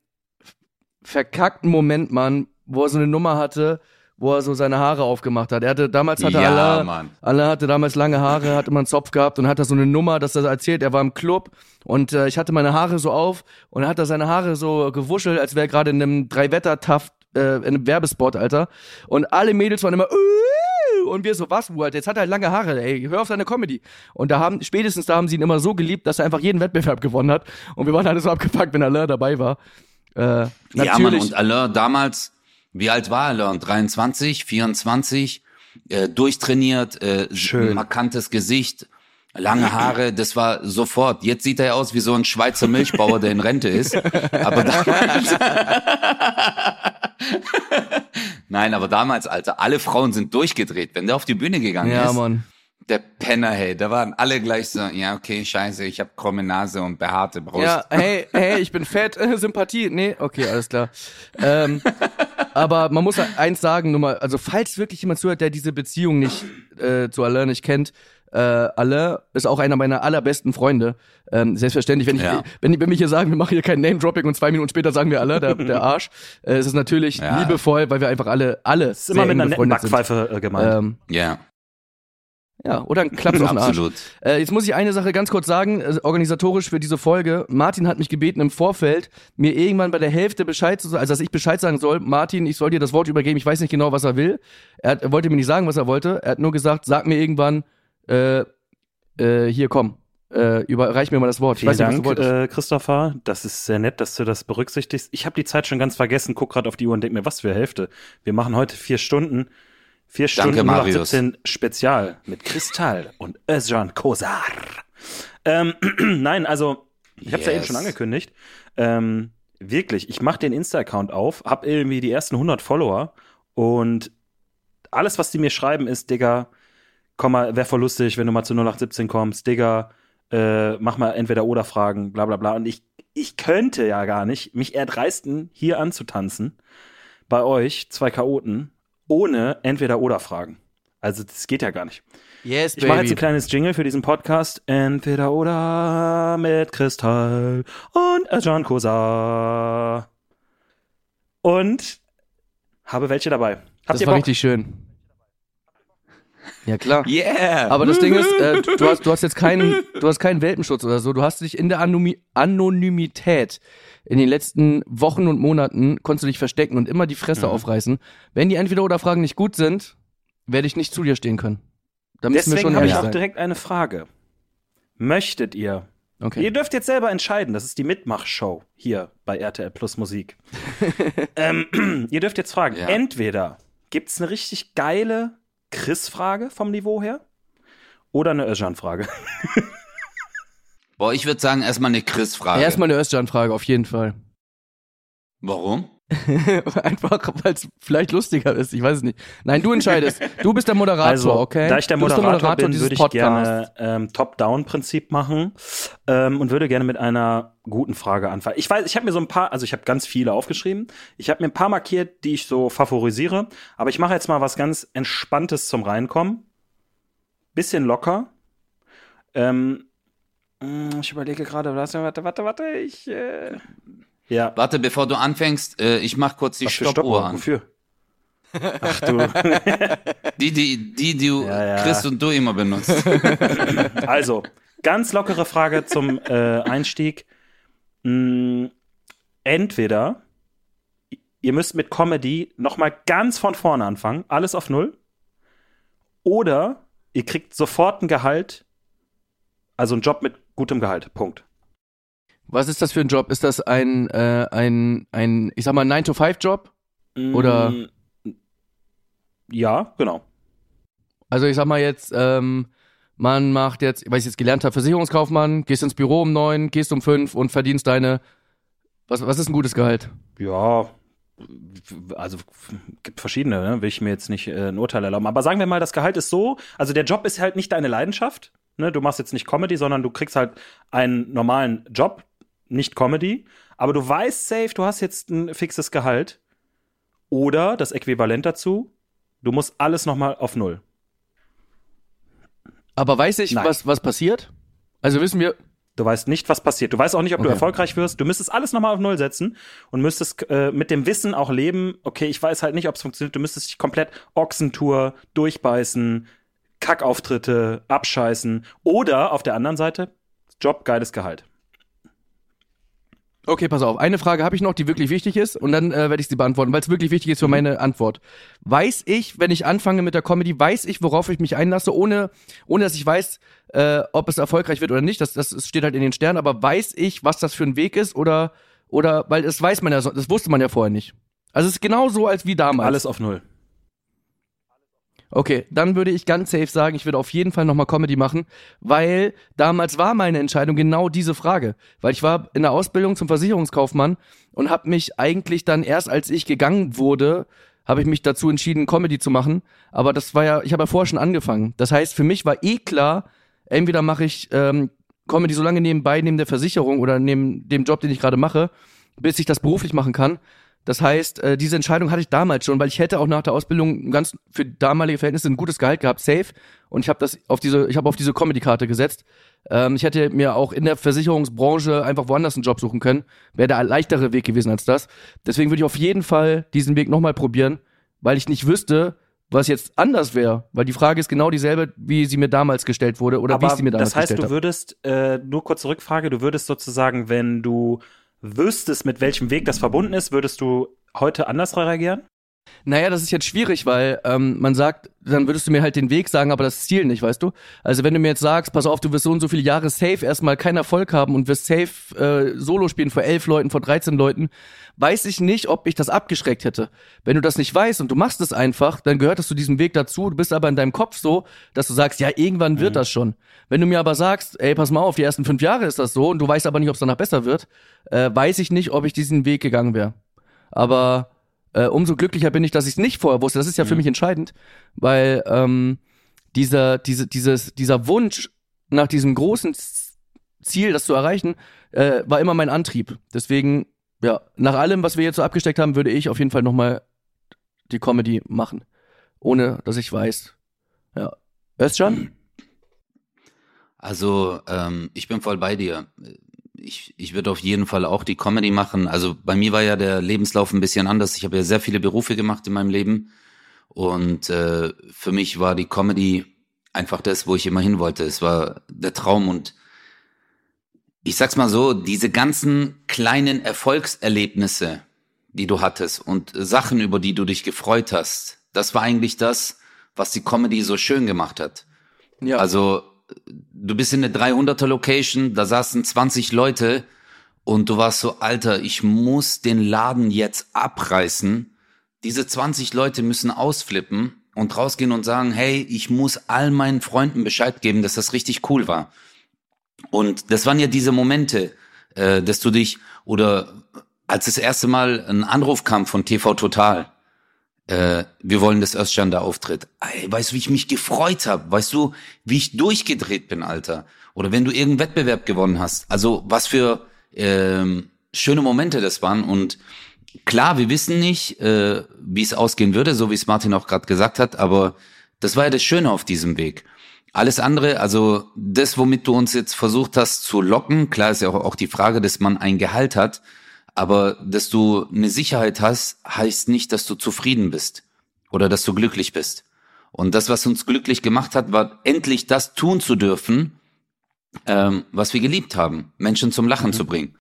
verkackten Moment, Mann, wo er so eine Nummer hatte, wo er so seine Haare aufgemacht hat. Er hatte, damals hatte Ja, Allah, Mann. Allah hatte damals lange Haare, hatte immer einen Zopf gehabt und hat da so eine Nummer, dass er erzählt, er war im Club und äh, ich hatte meine Haare so auf und er hat da seine Haare so gewuschelt, als wäre er gerade in einem Drei-Wetter-Taft, äh, in einem Werbespot, Alter. Und alle Mädels waren immer, "Uh!" und wir so, was, Bruder, jetzt hat er lange Haare, ey, hör auf seine Comedy. Und da haben, spätestens da haben sie ihn immer so geliebt, dass er einfach jeden Wettbewerb gewonnen hat. Und wir waren alle so abgepackt, wenn Allah dabei war. Äh, Ja, Mann, natürlich. und Alain damals, wie alt war Alain? 23, 24, äh, durchtrainiert, äh, Schön. markantes Gesicht, lange Haare, das war sofort. Jetzt sieht er ja aus wie so ein Schweizer Milchbauer, der in Rente ist. Aber damals, Nein, aber damals, Alter, alle Frauen sind durchgedreht, wenn der auf die Bühne gegangen ja, ist. Mann. Der Penner, hey, da waren alle gleich so, ja, okay, scheiße, ich habe krumme Nase und behaarte Brust. Ja, hey, hey, ich bin fett, Sympathie. Nee, okay, alles klar. Ähm, aber man muss eins sagen, nur mal, also falls wirklich jemand zuhört, der diese Beziehung nicht äh, zu Alain nicht kennt, äh, Alain ist auch einer meiner allerbesten Freunde. Ähm, selbstverständlich, wenn ich, Ja. wenn, wenn wir hier sagen, wir machen hier kein Name-Dropping und zwei Minuten später sagen wir Alain, der, der Arsch, äh, es ist natürlich Ja. liebevoll, weil wir einfach alle, alle Das ist immer mit einer netten befreundet sind. Backpfeife äh, gemeint. Ähm, ja ja, oder ein Klaps auf den Arsch. absolut. Äh, jetzt muss ich eine Sache ganz kurz sagen, äh, organisatorisch für diese Folge. Martin hat mich gebeten im Vorfeld, mir irgendwann bei der Hälfte Bescheid zu sagen, also dass ich Bescheid sagen soll, Martin, ich soll dir das Wort übergeben, ich weiß nicht genau, was er will. Er, hat, er wollte mir nicht sagen, was er wollte. Er hat nur gesagt, sag mir irgendwann, äh, äh, hier komm, äh, überreich mir mal das Wort. Ich Vielen weiß nicht, was Dank, äh, Christopher. Das ist sehr nett, dass du das berücksichtigst. Ich habe die Zeit schon ganz vergessen, guck gerade auf die Uhr und denk mir, was für Hälfte. Wir machen heute vier Stunden. Vier Danke, Stunden Marius. 17 Spezial mit Kristall und Özcan Kosar. Ähm, nein, also, ich habe es ja eben Yes. schon angekündigt. Ähm, wirklich, ich mache den Insta-Account auf, hab irgendwie die ersten 100 Follower und alles, was die mir schreiben, ist, Digga, komm mal, wär voll lustig, wenn du mal zu 0817 kommst, Digga, äh, mach mal entweder oder Fragen, bla bla bla. Und ich, ich könnte ja gar nicht mich erdreisten, hier anzutanzen, bei euch, zwei Chaoten, ohne entweder oder Fragen. Also das geht ja gar nicht. Yes, Ich mache jetzt ein kleines Jingle für diesen Podcast. Entweder oder mit Kristall und John Kosa. Und habe welche dabei. Habt Das war Bock? richtig schön. Ja, klar. Yeah! Aber das Ding ist, äh, du, hast, du hast jetzt keinen, du hast keinen Welpenschutz oder so. Du hast dich in der Anonymi Anonymität in den letzten Wochen und Monaten konntest du dich verstecken und immer die Fresse Mhm. aufreißen. Wenn die entweder oder Fragen nicht gut sind, werde ich nicht zu dir stehen können. Da müssen Deswegen habe ich auch sein. direkt eine Frage. Möchtet ihr Okay. Ihr dürft jetzt selber entscheiden. Das ist die Mitmachshow hier bei RTL Plus Musik. ähm, ihr dürft jetzt fragen. Ja. Entweder gibt's eine richtig geile Chris-Frage vom Niveau her oder eine Özcan-Frage. Boah, ich würde sagen, erstmal eine Chris-Frage. Erstmal eine Özcan-Frage, auf jeden Fall. Warum? Einfach, weil es vielleicht lustiger ist, ich weiß es nicht. Nein, du entscheidest. Du bist der Moderator, Also, okay? da ich der du bist Moderator, bin, würde ich Podcasts. gerne ähm, Top-Down-Prinzip machen ähm, und würde gerne mit einer guten Frage anfangen. Ich weiß, ich habe mir so ein paar, also ich habe ganz viele aufgeschrieben. Ich habe mir ein paar markiert, die ich so favorisiere. Aber ich mache jetzt mal was ganz Entspanntes zum Reinkommen. Bisschen locker. Ähm, mh, ich überlege gerade, warte, warte, warte, warte, ich. Äh, ja. Warte, bevor du anfängst, äh, ich mach kurz die Was für Stoppuhr an. Wofür? Ach du. Die, die, die, die du, Ja, ja. Chris und du immer benutzt. Also, ganz lockere Frage zum äh, Einstieg. Mm, entweder ihr müsst mit Comedy noch mal ganz von vorne anfangen, alles auf Null, oder ihr kriegt sofort ein Gehalt, also einen Job mit gutem Gehalt. Punkt. Was ist das für ein Job? Ist das ein, äh, ein, ein, ich sag mal, 9-to-5-Job? Oder- Mm, Ja, genau. Also ich sag mal jetzt, ähm, man macht jetzt, weil ich jetzt gelernt habe, Versicherungskaufmann, gehst ins Büro um neun, gehst um fünf und verdienst deine, was, was ist ein gutes Gehalt? Ja, also gibt verschiedene, ne? will ich mir jetzt nicht äh, ein Urteil erlauben. Aber sagen wir mal, das Gehalt ist so, also der Job ist halt nicht deine Leidenschaft. Ne? Du machst jetzt nicht Comedy, sondern du kriegst halt einen normalen Job, nicht Comedy. Aber du weißt safe, du hast jetzt ein fixes Gehalt. Oder das Äquivalent dazu, du musst alles nochmal auf Null. Aber weiß ich, Nein. was, was passiert? Also wissen wir, Du weißt nicht, was passiert. Du weißt auch nicht, ob du Okay. erfolgreich wirst. Du müsstest alles nochmal auf Null setzen und müsstest äh, mit dem Wissen auch leben, okay, ich weiß halt nicht, ob es funktioniert. Du müsstest dich komplett Ochsentour, durchbeißen, Kackauftritte, abscheißen. Oder auf der anderen Seite, Job, geiles Gehalt. Okay, pass auf. Eine Frage habe ich noch, die wirklich wichtig ist, und dann äh, werde ich sie beantworten, weil es wirklich wichtig ist für meine Antwort. Weiß ich, wenn ich anfange mit der Comedy, weiß ich, worauf ich mich einlasse, ohne, ohne dass ich weiß, äh, ob es erfolgreich wird oder nicht. Das, das steht halt in den Sternen, aber weiß ich, was das für ein Weg ist oder, oder, weil das weiß man ja, so- das wusste man ja vorher nicht. Also es ist genau so als wie damals. Alles auf Null. Okay, dann würde ich ganz safe sagen, ich würde auf jeden Fall nochmal Comedy machen, weil damals war meine Entscheidung genau diese Frage. Weil ich war in der Ausbildung zum Versicherungskaufmann und habe mich eigentlich dann erst, als ich gegangen wurde, habe ich mich dazu entschieden, Comedy zu machen. Aber das war ja, ich habe ja vorher schon angefangen. Das heißt, für mich war eh klar, entweder mache ich ähm, Comedy so lange nebenbei, neben der Versicherung oder neben dem Job, den ich gerade mache, bis ich das beruflich machen kann. Das heißt, äh, diese Entscheidung hatte ich damals schon, weil ich hätte auch nach der Ausbildung ganz für damalige Verhältnisse ein gutes Gehalt gehabt, safe. Und ich habe das auf diese, ich habe auf diese Comedy-Karte gesetzt. Ähm, ich hätte mir auch in der Versicherungsbranche einfach woanders einen Job suchen können. Wäre der leichtere Weg gewesen als das. Deswegen würde ich auf jeden Fall diesen Weg nochmal probieren, weil ich nicht wüsste, was jetzt anders wäre. Weil die Frage ist genau dieselbe, wie sie mir damals gestellt wurde oder wie ich Aber sie mir damals das heißt, gestellt du habe. würdest, äh, nur kurze Rückfrage, du würdest sozusagen, wenn du wüsstest, mit welchem Weg das verbunden ist, würdest du heute anders reagieren? Naja, das ist jetzt schwierig, weil ähm, man sagt, dann würdest du mir halt den Weg sagen, aber das Ziel nicht, weißt du? Also wenn du mir jetzt sagst, pass auf, du wirst so und so viele Jahre safe erstmal keinen Erfolg haben und wirst safe äh, Solo spielen vor elf Leuten, vor 13 Leuten, weiß ich nicht, ob ich das abgeschreckt hätte. Wenn du das nicht weißt und du machst es einfach, dann gehört das zu diesem Weg dazu. Du bist aber in deinem Kopf so, dass du sagst, ja, irgendwann wird das schon. Wenn du mir aber sagst, ey, pass mal auf, die ersten fünf Jahre ist das so und du weißt aber nicht, ob es danach besser wird, äh, weiß ich nicht, ob ich diesen Weg gegangen wäre. Aber äh, umso glücklicher bin ich, dass ich es nicht vorher wusste. Das ist ja für mich entscheidend, weil ähm, dieser, diese, dieses, dieser Wunsch nach diesem großen Ziel, das zu erreichen, äh, war immer mein Antrieb. Deswegen, ja, nach allem, was wir jetzt so abgesteckt haben, würde ich auf jeden Fall nochmal die Comedy machen. Ohne, dass ich weiß. Ja. Özcan? Also, ähm, ich bin voll bei dir. Ich, ich würde auf jeden Fall auch die Comedy machen. Also bei mir war ja der Lebenslauf ein bisschen anders. Ich habe ja sehr viele Berufe gemacht in meinem Leben. Und äh, für mich war die Comedy einfach das, wo ich immer hin wollte. Es war der Traum und ich sag's mal so, diese ganzen kleinen Erfolgserlebnisse, die du hattest und Sachen, über die du dich gefreut hast, das war eigentlich das, was die Comedy so schön gemacht hat. Ja. Also du bist in eine 300er Location, da saßen 20 Leute und du warst so, Alter, ich muss den Laden jetzt abreißen. Diese 20 Leute müssen ausflippen und rausgehen und sagen, hey, ich muss all meinen Freunden Bescheid geben, dass das richtig cool war. Und das waren ja diese Momente, äh, dass du dich, oder als das erste Mal ein Anruf kam von TV Total, äh, wir wollen, dass Özcan da auftritt. Ey, weißt du, wie ich mich gefreut habe? Weißt du, wie ich durchgedreht bin, Alter? Oder wenn du irgendeinen Wettbewerb gewonnen hast. Also was für ähm, schöne Momente das waren. Und klar, wir wissen nicht, äh, wie es ausgehen würde, so wie es Martin auch gerade gesagt hat, aber das war ja das Schöne auf diesem Weg. Alles andere, also das, womit du uns jetzt versucht hast zu locken, klar ist ja auch, auch die Frage, dass man ein Gehalt hat, aber dass du eine Sicherheit hast, heißt nicht, dass du zufrieden bist oder dass du glücklich bist. Und das, was uns glücklich gemacht hat, war endlich das tun zu dürfen, ähm, was wir geliebt haben, Menschen zum Lachen mhm. zu bringen.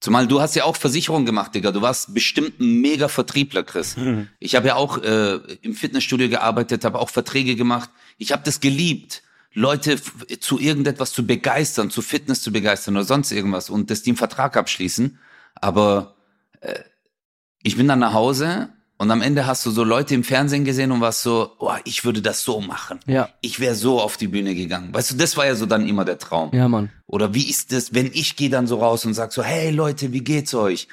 Zumal du hast ja auch Versicherung gemacht, Digga. Du warst bestimmt ein mega Vertriebler, Chris. Mhm. Ich habe ja auch äh, im Fitnessstudio gearbeitet, habe auch Verträge gemacht. Ich habe das geliebt, Leute zu irgendetwas zu begeistern, zu Fitness zu begeistern oder sonst irgendwas und dass die einen Vertrag abschließen. Aber äh, ich bin dann nach Hause und am Ende hast du so Leute im Fernsehen gesehen und warst so, oh, ich würde das so machen. Ja. Ich wäre so auf die Bühne gegangen. Weißt du, das war ja so dann immer der Traum. Ja, Mann. Oder wie ist das, wenn ich gehe dann so raus und sag so, hey Leute, wie geht's euch?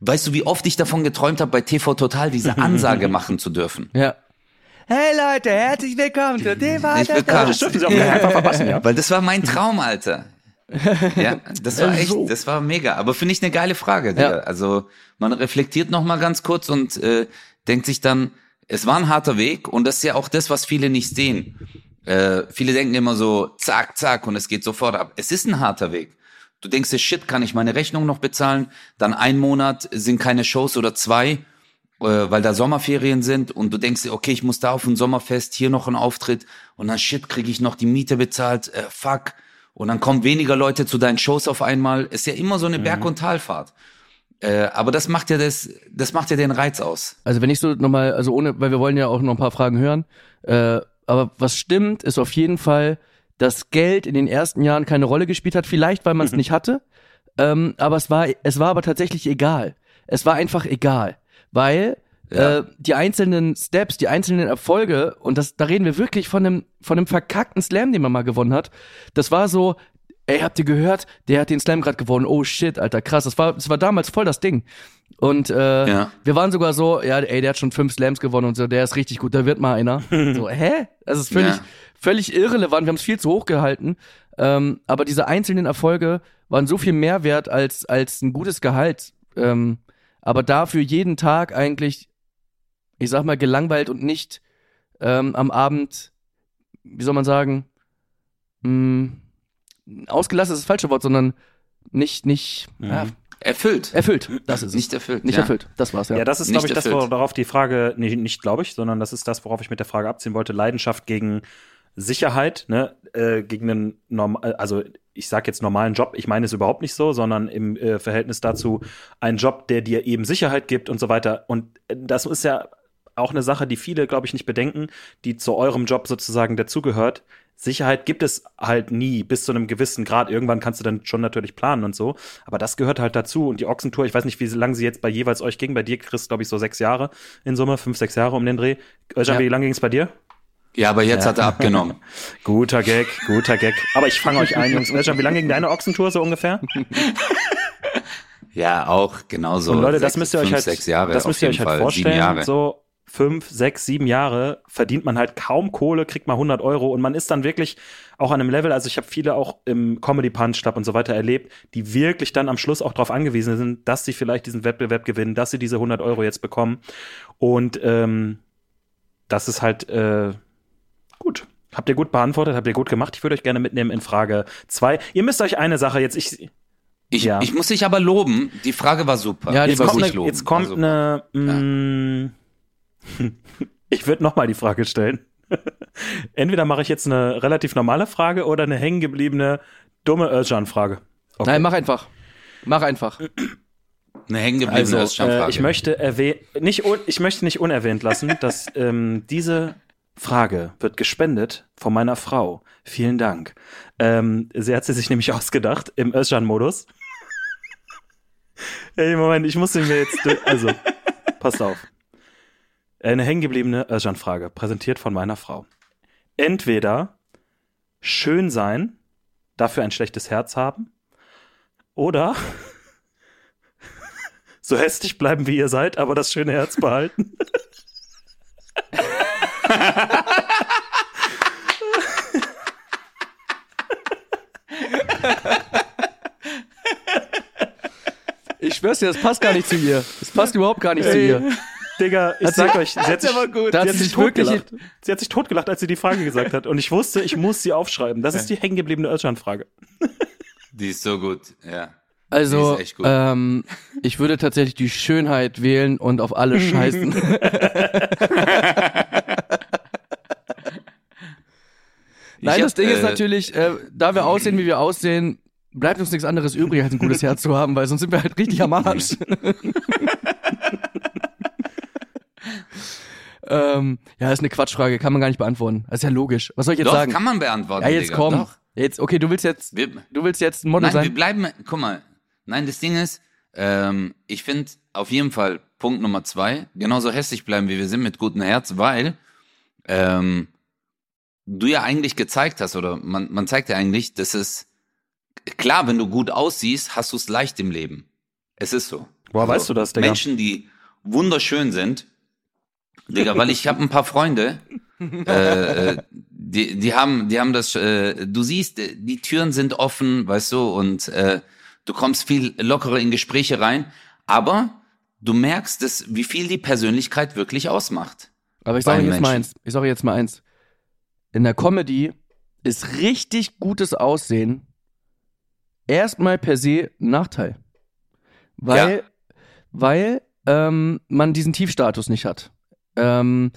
Weißt du, wie oft ich davon geträumt habe, bei TV Total diese Ansage machen zu dürfen? Ja. Hey Leute, herzlich willkommen zu dem Ich willkommen. Das dürfen Sie auch einfach verpassen, ja. Weil das war mein Traum, Alter. Ja, das war echt, das war mega. Aber finde ich eine geile Frage. Ja. Also man reflektiert noch mal ganz kurz und äh, denkt sich dann, es war ein harter Weg und das ist ja auch das, was viele nicht sehen. Äh, viele denken immer so, zack, zack und es geht sofort ab. Es ist ein harter Weg. Du denkst dir, shit, kann ich meine Rechnung noch bezahlen? Dann ein Monat sind keine Shows oder zwei, äh, weil da Sommerferien sind und du denkst dir, okay, ich muss da auf ein Sommerfest, hier noch ein Auftritt und dann shit, kriege ich noch die Miete bezahlt, äh, fuck. Und dann kommen weniger Leute zu deinen Shows auf einmal. Ist ja immer so eine Berg- und Talfahrt. Äh, aber das macht ja das, das macht ja den Reiz aus. Also wenn ich so nochmal, also ohne, weil wir wollen ja auch noch ein paar Fragen hören, äh, aber was stimmt, ist auf jeden Fall, dass Geld in den ersten Jahren keine Rolle gespielt hat, vielleicht weil man es mhm. nicht hatte, ähm, aber es war, es war aber tatsächlich egal. Es war einfach egal, weil ja. äh, die einzelnen Steps, die einzelnen Erfolge und das, da reden wir wirklich von einem, von einem verkackten Slam, den man mal gewonnen hat. Das war so, ey, habt ihr gehört? Der hat den Slam gerade gewonnen. Oh shit, Alter, krass. Das war, das war damals voll das Ding. Und äh, ja. wir waren sogar so, ja, ey, der hat schon fünf Slams gewonnen und so, der ist richtig gut, da wird mal einer. so, hä? Das ist völlig, ja. völlig irrelevant. Wir haben es viel zu hoch gehalten. Ähm, aber diese einzelnen Erfolge waren so viel mehr wert als, als ein gutes Gehalt. Ähm, aber dafür jeden Tag eigentlich, ich sag mal, gelangweilt und nicht ähm, am Abend, wie soll man sagen, mh, hm, ausgelassen ist das falsche Wort, sondern nicht, nicht, mhm. ja, Erfüllt. Erfüllt, das ist es. Nicht erfüllt. Nicht ja. erfüllt, das war's, ja. Ja, das ist, glaube ich, das, worauf die Frage, nee, nicht glaube ich, sondern das ist das, worauf ich mit der Frage abziehen wollte. Leidenschaft gegen Sicherheit, ne, äh, gegen einen normal, also ich sage jetzt normalen Job, ich meine es überhaupt nicht so, sondern im äh, Verhältnis dazu einen Job, der dir eben Sicherheit gibt und so weiter. Und äh, das ist ja auch eine Sache, die viele, glaube ich, nicht bedenken, die zu eurem Job sozusagen dazugehört. Sicherheit gibt es halt nie bis zu einem gewissen Grad. Irgendwann kannst du dann schon natürlich planen und so. Aber das gehört halt dazu. Und die Ochsentour, ich weiß nicht, wie lange sie jetzt bei jeweils euch ging. Bei dir, Chris, glaube ich, so sechs Jahre in Summe, fünf, sechs Jahre um den Dreh. Ja. wie lange ging es bei dir? Ja, aber jetzt ja. hat er abgenommen. guter Gag, guter Gag. Aber ich fange euch ein, Jungs. Wie lange ging deine Ochsentour so ungefähr? ja, auch genauso. Und Leute, das müsst ihr euch halt, sechs Jahre das müsst ihr euch halt vorstellen. So fünf, sechs, sieben Jahre verdient man halt kaum Kohle, kriegt mal 100 Euro und man ist dann wirklich auch an einem Level, also ich habe viele auch im Comedy Punch Club und so weiter erlebt, die wirklich dann am Schluss auch darauf angewiesen sind, dass sie vielleicht diesen Wettbewerb gewinnen, dass sie diese 100 Euro jetzt bekommen und ähm, das ist halt äh, gut. Habt ihr gut beantwortet, habt ihr gut gemacht. Ich würde euch gerne mitnehmen in Frage zwei. Ihr müsst euch eine Sache jetzt, ich, ich, ja. ich muss dich aber loben. Die Frage war super. Ja, jetzt, kommt eine, jetzt kommt eine, mh, mm, Ich würde nochmal die Frage stellen. Entweder mache ich jetzt eine relativ normale Frage oder eine hängengebliebene dumme Özcan-Frage. Okay. Nein, mach einfach. Mach einfach. Eine hängengebliebene also, Özcan-Frage. Äh, ich möchte nicht ich möchte nicht unerwähnt lassen, dass ähm, diese Frage wird gespendet von meiner Frau. Vielen Dank. Ähm, sie hat sie sich nämlich ausgedacht im Özcan-Modus. Ey, Moment, ich muss mir jetzt. Also, passt auf. Eine hängengebliebene Özcan-Frage, präsentiert von meiner Frau. Entweder schön sein, dafür ein schlechtes Herz haben, oder so hässlich bleiben, wie ihr seid, aber das schöne Herz behalten. Ich schwör's dir, das passt gar nicht zu ihr. Das passt überhaupt gar nicht zu ihr. Digga, ich Hat sag sie- euch, sie hat sich, gut. Sie hat sich totgelacht. Sie hat sich totgelacht, als sie die Frage gesagt hat. Und ich wusste, ich muss sie aufschreiben. Das ist die hängengebliebene Özcan-Frage. Die ist so gut, ja. Also, Die ist echt gut. ähm, ich würde tatsächlich die Schönheit wählen und auf alle scheißen. Nein, Ich das hab, Ding ist äh, natürlich, äh, da wir aussehen, wie wir aussehen, bleibt uns nichts anderes übrig, als ein gutes Herz zu haben, weil sonst sind wir halt richtig am Arsch. ähm, ja, ist eine Quatschfrage, kann man gar nicht beantworten. Das ist ja logisch. Was soll ich jetzt Doch, sagen? kann man beantworten. ja, jetzt Digga. komm. Doch. Jetzt, okay, du willst jetzt, Wir, du willst jetzt ein Model nein, wir sein? bleiben, guck mal. Nein, das Ding ist, ähm, ich finde auf jeden Fall Punkt Nummer zwei, genauso hässlich bleiben, wie wir sind mit gutem Herz, weil ähm, du ja eigentlich gezeigt hast, oder man, man zeigt ja eigentlich, dass es klar, wenn du gut aussiehst, hast du es leicht im Leben. Es ist so. Woher weißt du das, Digga? Menschen, die wunderschön sind, Digga, weil ich habe ein paar Freunde, äh, äh, die, die haben, die haben das, äh, du siehst, die Türen sind offen, weißt du, und äh, du kommst viel lockerer in Gespräche rein, aber du merkst, dass, wie viel die Persönlichkeit wirklich ausmacht. Aber ich sage jetzt mal Menschen. eins. Ich sage jetzt mal eins. In der Comedy ist richtig gutes Aussehen erstmal per se ein Nachteil. Weil, Ja. weil ähm, man diesen Tiefstatus nicht hat. Ähm,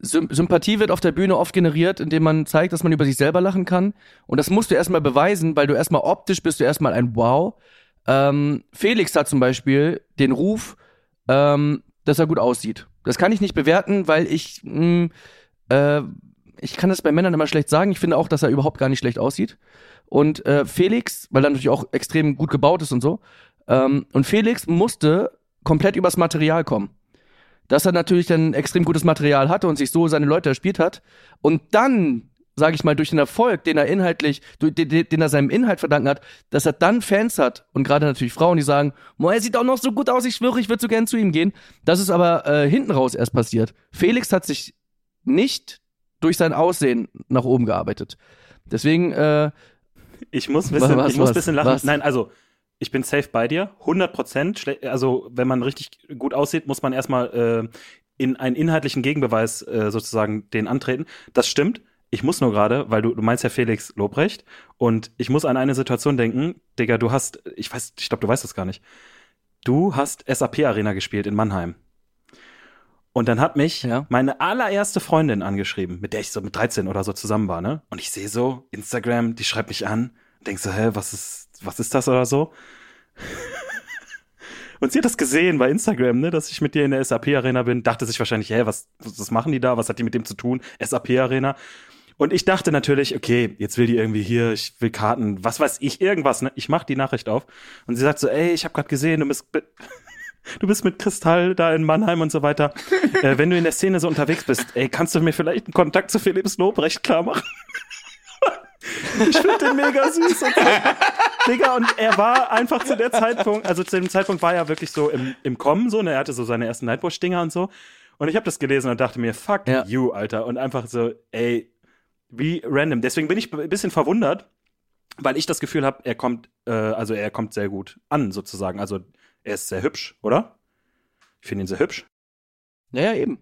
Sym Sympathie wird auf der Bühne oft generiert, indem man zeigt, dass man über sich selber lachen kann. Und das musst du erstmal beweisen, weil du erstmal optisch bist du erstmal ein Wow. Ähm, Felix hat zum Beispiel den Ruf, ähm, dass er gut aussieht. Das kann ich nicht bewerten, weil ich, mh, äh, ich kann das bei Männern immer schlecht sagen. Ich finde auch, dass er überhaupt gar nicht schlecht aussieht. Und äh, Felix, weil er natürlich auch extrem gut gebaut ist und so, ähm, und Felix musste komplett übers Material kommen. Dass er natürlich dann extrem gutes Material hatte und sich so seine Leute erspielt hat. Und dann, sage ich mal, durch den Erfolg, den er inhaltlich, den, er seinem Inhalt verdanken hat, dass er dann Fans hat und gerade natürlich Frauen, die sagen, Boah, er sieht auch noch so gut aus, ich schwöre, ich würde so gern zu ihm gehen. Das ist aber äh, hinten raus erst passiert. Felix hat sich nicht durch sein Aussehen nach oben gearbeitet. Deswegen, äh, Ich muss ein bisschen, Was, ich muss bisschen lachen. was? Nein, also ich bin safe bei dir, 100 Prozent. Also wenn man richtig gut aussieht, muss man erstmal äh, in einen inhaltlichen Gegenbeweis äh, sozusagen den antreten. Das stimmt. Ich muss nur gerade, weil du, du meinst ja Felix Lobrecht und ich muss an eine Situation denken, Digga, du hast, ich weiß, ich glaube, du weißt das gar nicht. Du hast SAP Arena gespielt in Mannheim. Und dann hat mich Ja. meine allererste Freundin angeschrieben, mit der ich so mit 13 oder so zusammen war, ne? Und ich sehe so, Instagram, die schreibt mich an, denk so, hä, was ist, was ist das oder so? Und sie hat das gesehen bei Instagram, ne, dass ich mit dir in der SAP-Arena bin, dachte sich wahrscheinlich, hä, was, was machen die da? Was hat die mit dem zu tun? SAP-Arena. Und ich dachte natürlich, okay, jetzt will die irgendwie hier, ich will Karten, was weiß ich, irgendwas, ne? Ich mach die Nachricht auf. Und sie sagt so, ey, ich habe gerade gesehen, du bist, du bist mit Kristall da in Mannheim und so weiter. äh, wenn du in der Szene so unterwegs bist, ey, kannst du mir vielleicht einen Kontakt zu Philips Lobrecht klar machen? ich finde den mega süß und so. Digga, und er war einfach zu der Zeitpunkt, also zu dem Zeitpunkt war er wirklich so im, im Kommen, so, ne, er hatte so seine ersten Nightbush-Dinger und so. Und ich habe das gelesen und dachte mir, fuck Ja. you, Alter. Und einfach so, ey, wie random. Deswegen bin ich ein bisschen verwundert, weil ich das Gefühl habe, er kommt, äh, also er kommt sehr gut an, sozusagen. Also er ist sehr hübsch, oder? Ich finde ihn sehr hübsch. ja, ja, eben.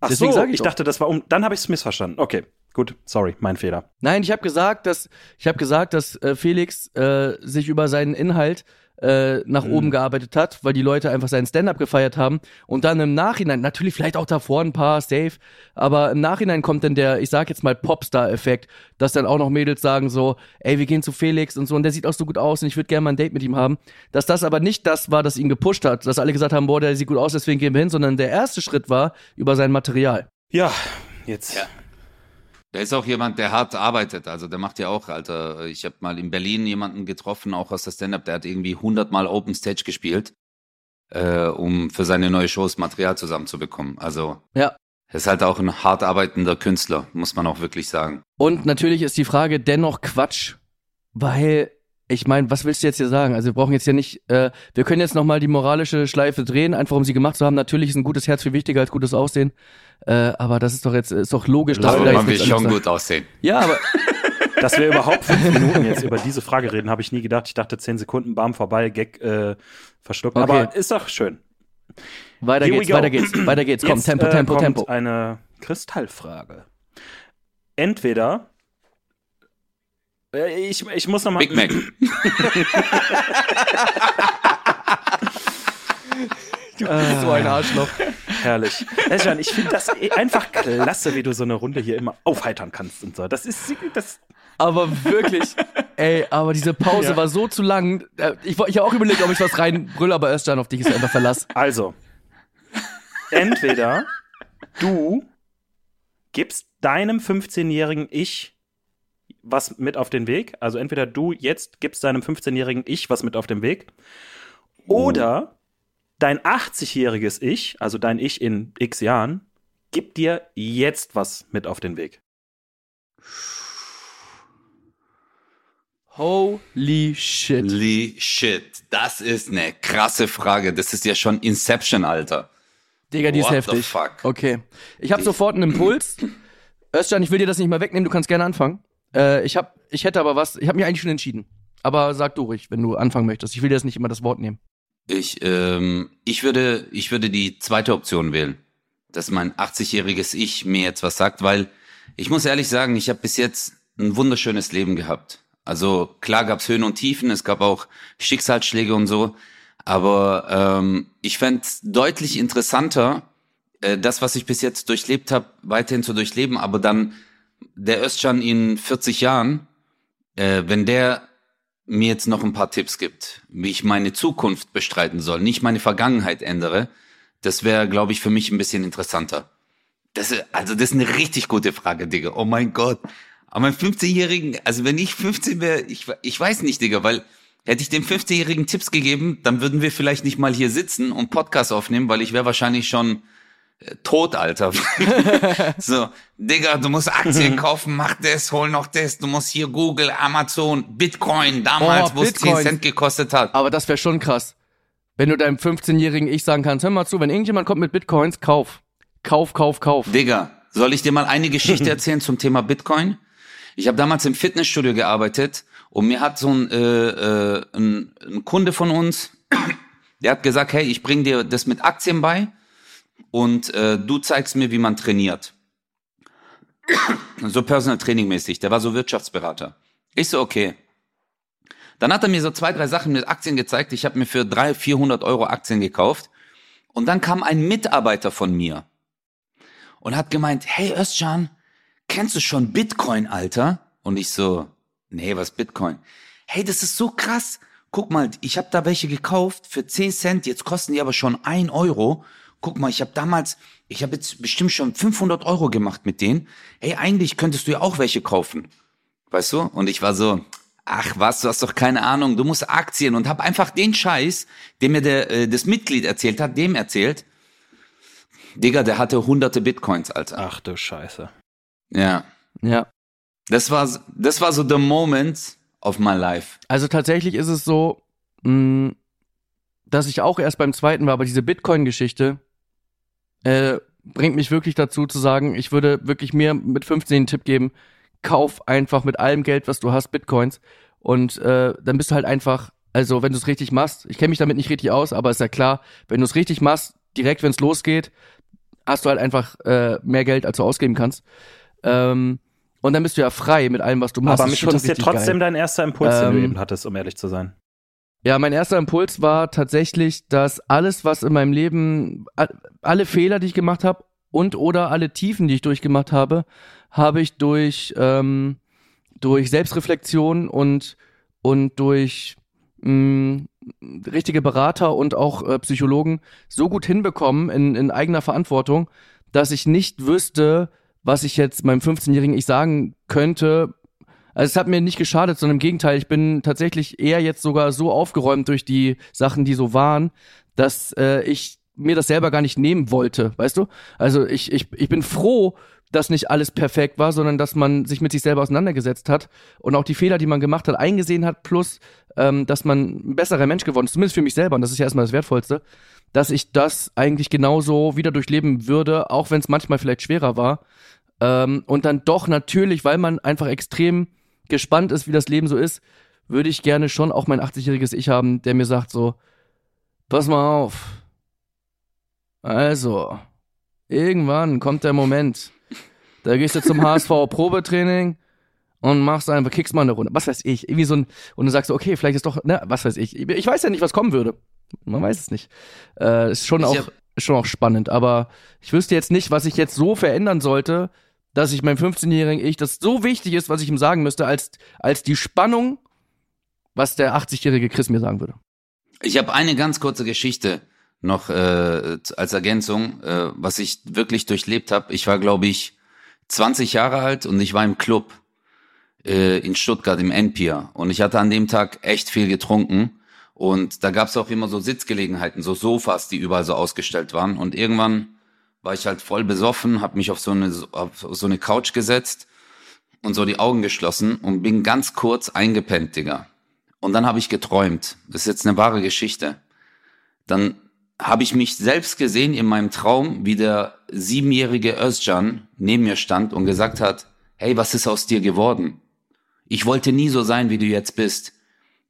Ach Deswegen so, ich ich dachte, das war um. Dann habe ich es missverstanden. Okay, gut, sorry, mein Fehler. Nein, ich habe gesagt, dass ich habe gesagt, dass äh, Felix äh, sich über seinen Inhalt äh, nach Mhm. oben gearbeitet hat, weil die Leute einfach seinen Stand-up gefeiert haben und dann im Nachhinein, natürlich vielleicht auch davor ein paar safe, aber im Nachhinein kommt dann der, ich sag jetzt mal Popstar-Effekt, dass dann auch noch Mädels sagen so, ey, wir gehen zu Felix und so und der sieht auch so gut aus und ich würde gerne mal ein Date mit ihm haben, dass das aber nicht das war, das ihn gepusht hat, dass alle gesagt haben, boah, der sieht gut aus, deswegen gehen wir hin, sondern der erste Schritt war über sein Material. Ja, jetzt Ja. Der ist auch jemand, der hart arbeitet. Also der macht ja auch, Alter. Ich habe mal in Berlin jemanden getroffen, auch aus der Stand-up, der hat irgendwie 100 Mal Open Stage gespielt, äh, um für seine neue Shows Material zusammenzubekommen. Also Ja. er ist halt auch ein hart arbeitender Künstler, muss man auch wirklich sagen. Und natürlich ist die Frage dennoch Quatsch, weil ich meine, was willst du jetzt hier sagen? Also wir brauchen jetzt ja nicht, äh, wir können jetzt nochmal die moralische Schleife drehen, einfach um sie gemacht zu haben. Natürlich ist ein gutes Herz viel wichtiger als gutes Aussehen. Äh, aber das ist doch jetzt, ist doch logisch, dass wir da man jetzt will schon gut aussehen. Ja, aber Dass wir überhaupt fünf Minuten jetzt über diese Frage reden, habe ich nie gedacht. Ich dachte zehn Sekunden, bam, vorbei, Gag äh, verschluckt. Okay. Aber ist doch schön. weiter Here geht's, weiter geht's, weiter geht's. Komm, Jetzt, Tempo, äh, Tempo, kommt Tempo. eine Kristallfrage. Entweder äh, ich, ich muss noch mal Big Mac. Du bist so ein Arschloch. Herrlich. Özcan, ich finde das eh einfach klasse, wie du so eine Runde hier immer aufheitern kannst und so. Das ist das Aber wirklich, ey, aber diese Pause Ja. war so zu lang. Äh, Ich, ich habe auch überlegt, ob ich was reinbrülle, aber Özcan, auf dich ist einfach Verlass. Also, entweder du gibst deinem 15-jährigen Ich was mit auf den Weg, also entweder du jetzt gibst deinem 15-jährigen Ich was mit auf den Weg, oder dein 80-jähriges Ich, also dein Ich in x Jahren, gibt dir jetzt was mit auf den Weg. Holy shit. Holy shit. Das ist eine krasse Frage. Das ist ja schon Inception, Alter. Digga, die ist What the heftig. fuck? Okay. Ich habe sofort einen Impuls. Özcan, ich will dir das nicht mal wegnehmen, du kannst gerne anfangen. Äh, ich hab, ich hätte aber was, ich habe mich eigentlich schon entschieden. Aber sag du ruhig, wenn du anfangen möchtest. Ich will dir das nicht immer das Wort nehmen. Ich, ähm, ich würde, ich würde die zweite Option wählen, dass mein 80-jähriges Ich mir jetzt was sagt, weil ich muss ehrlich sagen, ich habe bis jetzt ein wunderschönes Leben gehabt. Also klar gab's Höhen und Tiefen, es gab auch Schicksalsschläge und so, aber ähm, ich fänd deutlich interessanter, äh, das, was ich bis jetzt durchlebt habe, weiterhin zu durchleben, aber dann der Özcan in 40 Jahren, äh, wenn der mir jetzt noch ein paar Tipps gibt, wie ich meine Zukunft bestreiten soll, nicht meine Vergangenheit ändere, das wäre, glaube ich, für mich ein bisschen interessanter. Das ist, also das ist eine richtig gute Frage, Digga. Oh mein Gott. Aber mein 15-Jährigen, also wenn ich 15 wäre, ich, ich weiß nicht, Digga, weil hätte ich dem 15-Jährigen Tipps gegeben, dann würden wir vielleicht nicht mal hier sitzen und Podcast aufnehmen, weil ich wäre wahrscheinlich schon tot, Alter. so, Digga, du musst Aktien kaufen, mach das, hol noch das, du musst hier Google, Amazon, Bitcoin, damals, Oh, wo es 10 Bitcoin. Cent gekostet hat. Aber das wäre schon krass. Wenn du deinem 15-jährigen Ich sagen kannst, hör mal zu, wenn irgendjemand kommt mit Bitcoins, kauf. Kauf, kauf, kauf. Digga, soll ich dir mal eine Geschichte erzählen zum Thema Bitcoin? Ich habe damals im Fitnessstudio gearbeitet und mir hat so ein, äh, äh, ein, ein Kunde von uns, der hat gesagt, hey, ich bring dir das mit Aktien bei und äh, du zeigst mir, wie man trainiert. so Personal Training mäßig, der war so Wirtschaftsberater. Ich so, okay. Dann hat er mir so zwei, drei Sachen mit Aktien gezeigt. Ich habe mir für 300, 400 Euro Aktien gekauft. Und dann kam ein Mitarbeiter von mir und hat gemeint, hey Özcan, kennst du schon Bitcoin, Alter? Und ich so, nee, was Bitcoin? Hey, das ist so krass. Guck mal, ich habe da welche gekauft für 10 Cent, jetzt kosten die aber schon 1 Euro. Guck mal, ich habe damals, ich habe jetzt bestimmt schon 500 Euro gemacht mit denen. Hey, eigentlich könntest du ja auch welche kaufen. Weißt du? Und ich war so, ach was, du hast doch keine Ahnung, du musst Aktien und hab einfach den Scheiß, den mir der, äh, das Mitglied erzählt hat, dem erzählt. Digga, der hatte hunderte Bitcoins, Alter. Ach du Scheiße. Ja. Ja. Das war, das war so the moment of my life. Also tatsächlich ist es so, mh, dass ich auch erst beim zweiten war, aber diese Bitcoin-Geschichte äh, bringt mich wirklich dazu zu sagen, ich würde wirklich mir mit 15 einen Tipp geben, kauf einfach mit allem Geld, was du hast, Bitcoins und äh, dann bist du halt einfach, also wenn du es richtig machst, ich kenne mich damit nicht richtig aus, aber ist ja klar, wenn du es richtig machst, direkt wenn es losgeht, hast du halt einfach äh, mehr Geld, als du ausgeben kannst. Ähm, und dann bist du ja frei mit allem, was du machst. Aber mich interessiert trotzdem geil. dein erster Impuls, den du Ähm, eben hattest, um ehrlich zu sein. Ja, mein erster Impuls war tatsächlich, dass alles, was in meinem Leben, alle Fehler, die ich gemacht habe und oder alle Tiefen, die ich durchgemacht habe, habe ich durch ähm, durch Selbstreflexion und und durch mh, richtige Berater und auch äh, Psychologen so gut hinbekommen in, in eigener Verantwortung, dass ich nicht wüsste, was ich jetzt meinem 15-jährigen Ich sagen könnte. Also es hat mir nicht geschadet, sondern im Gegenteil, ich bin tatsächlich eher jetzt sogar so aufgeräumt durch die Sachen, die so waren, dass äh, ich mir das selber gar nicht nehmen wollte, weißt du? Also ich, ich, ich bin froh, dass nicht alles perfekt war, sondern dass man sich mit sich selber auseinandergesetzt hat und auch die Fehler, die man gemacht hat, eingesehen hat, plus ähm, dass man ein besserer Mensch geworden ist, zumindest für mich selber, und das ist ja erstmal das Wertvollste, dass ich das eigentlich genauso wieder durchleben würde, auch wenn es manchmal vielleicht schwerer war. Ähm, und dann doch natürlich, weil man einfach extrem gespannt ist, wie das Leben so ist, würde ich gerne schon auch mein 80-jähriges Ich haben, der mir sagt so, pass mal auf. Also, irgendwann kommt der Moment, da gehst du zum HSV Probetraining und machst einfach, kickst mal eine Runde. Was weiß ich, irgendwie so ein, und du sagst so, okay, vielleicht ist doch, ne, was weiß ich. Ich weiß ja nicht, was kommen würde. Man weiß es nicht. Äh, ist schon auch, ist schon auch spannend, aber ich wüsste jetzt nicht, was ich jetzt so verändern sollte, dass ich meinem 15-jährigen Ich, das so wichtig ist, was ich ihm sagen müsste, als, als die Spannung, was der 80-jährige Chris mir sagen würde. Ich habe eine ganz kurze Geschichte noch äh, als Ergänzung, äh, was ich wirklich durchlebt habe. Ich war, glaube ich, 20 Jahre alt und ich war im Club äh, in Stuttgart im Empire und ich hatte an dem Tag echt viel getrunken und da gab es auch immer so Sitzgelegenheiten, so Sofas, die überall so ausgestellt waren und irgendwann war ich halt voll besoffen, habe mich auf so eine auf so eine Couch gesetzt und so die Augen geschlossen und bin ganz kurz eingepennt, Digga. Und dann habe ich geträumt. Das ist jetzt eine wahre Geschichte. Dann habe ich mich selbst gesehen in meinem Traum, wie der siebenjährige Özcan neben mir stand und gesagt hat, hey, was ist aus dir geworden? Ich wollte nie so sein, wie du jetzt bist.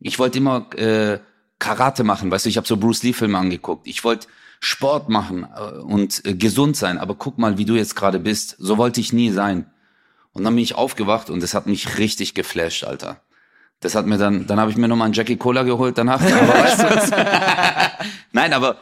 Ich wollte immer äh, Karate machen, weißt du, ich habe so Bruce Lee-Filme angeguckt. Ich wollte Sport machen äh, und äh, gesund sein, aber guck mal, wie du jetzt gerade bist. So wollte ich nie sein. Und dann bin ich aufgewacht und das hat mich richtig geflasht, Alter. Das hat mir dann, dann habe ich mir nochmal einen Jackie Cola geholt danach. Aber weißt du, Nein, aber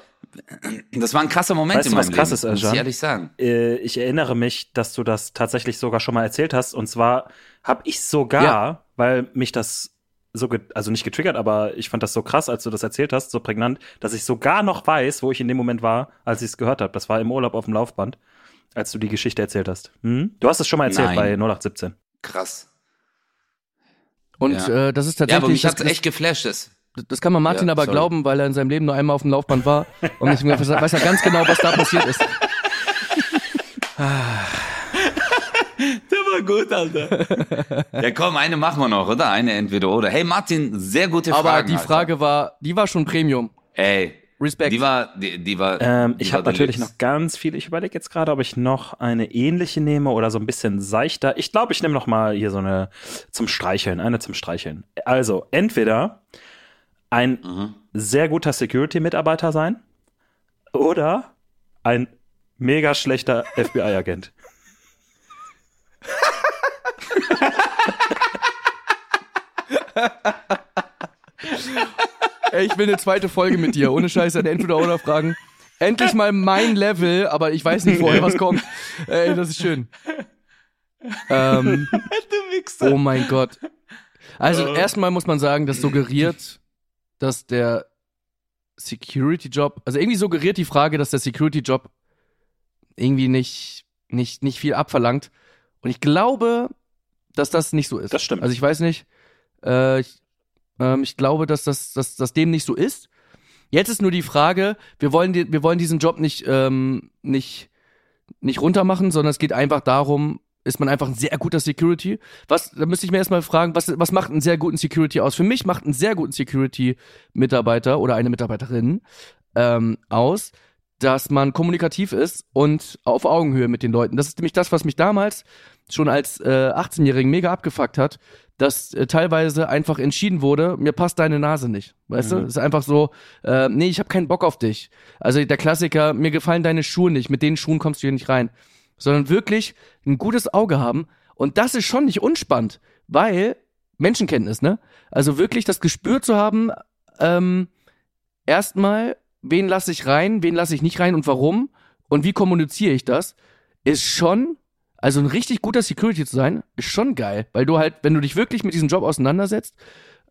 das war ein krasser Moment weißt in meinem was Leben, ist, muss ich ehrlich sagen. Äh, ich erinnere mich, dass du das tatsächlich sogar schon mal erzählt hast. Und zwar habe ich sogar, Ja. weil mich das so, also nicht getriggert, aber ich fand das so krass, als du das erzählt hast, so prägnant, dass ich sogar noch weiß, wo ich in dem Moment war, als ich es gehört habe. Das war im Urlaub auf dem Laufband, als du die Geschichte erzählt hast. Hm? Du hast es schon mal erzählt Nein. bei 0817. Krass. Und Ja. äh, das ist Ja, aber tatsächlich, mich hat's das, echt geflasht. Das. das kann man Martin Ja, aber sorry. glauben, weil er in seinem Leben nur einmal auf dem Laufband war und ich weiß ja ganz genau, was da passiert ist. War gut, Alter. ja, komm, eine machen wir noch, oder? Eine entweder oder. Hey Martin, sehr gute Aber Fragen. die Alter. Frage war, die war schon Premium. Ey, Respekt. die war, die, die war. Ähm, die ich habe natürlich noch ganz viel. Ich überlege jetzt gerade, ob ich noch eine ähnliche nehme oder so ein bisschen seichter. Ich glaube, ich nehme noch mal hier so eine zum Streicheln, eine zum Streicheln. Also entweder ein Mhm. sehr guter Security-Mitarbeiter sein oder ein mega schlechter FBI-Agent. Ey, ich will eine zweite Folge mit dir, ohne Scheiße, eine Entweder-Oder-Fragen. Endlich mal mein Level, aber ich weiß nicht vorher, was kommt. Ey, das ist schön. Ähm, oh mein Gott. Also, erstmal muss man sagen, das suggeriert, dass der Security-Job, also irgendwie suggeriert die Frage, dass der Security-Job irgendwie nicht, nicht, nicht viel abverlangt. Und ich glaube, dass das nicht so ist. Das stimmt. Also ich weiß nicht, äh, ich, ähm, ich glaube, dass das, dass, dass dem nicht so ist. Jetzt ist nur die Frage, wir wollen, die, wir wollen diesen Job nicht, ähm, nicht, nicht runtermachen, sondern es geht einfach darum, ist man einfach ein sehr guter Security? Was, da müsste ich mir erstmal fragen, was, was macht einen sehr guten Security aus? Für mich macht einen sehr guten Security-Mitarbeiter oder eine Mitarbeiterin ähm, aus, dass man kommunikativ ist und auf Augenhöhe mit den Leuten. Das ist nämlich das, was mich damals schon als äh, 18-Jährigen mega abgefuckt hat, dass äh, teilweise einfach entschieden wurde, mir passt deine Nase nicht. Weißt du? Es ist einfach so, äh, nee, ich habe keinen Bock auf dich. Also der Klassiker, mir gefallen deine Schuhe nicht, mit den Schuhen kommst du hier nicht rein. Sondern wirklich ein gutes Auge haben. Und das ist schon nicht unspannend, weil Menschenkenntnis, ne? Also wirklich das Gespür zu haben, ähm, erstmal, wen lasse ich rein, wen lasse ich nicht rein und warum und wie kommuniziere ich das, ist schon, also ein richtig guter Security zu sein, ist schon geil, weil du halt, wenn du dich wirklich mit diesem Job auseinandersetzt,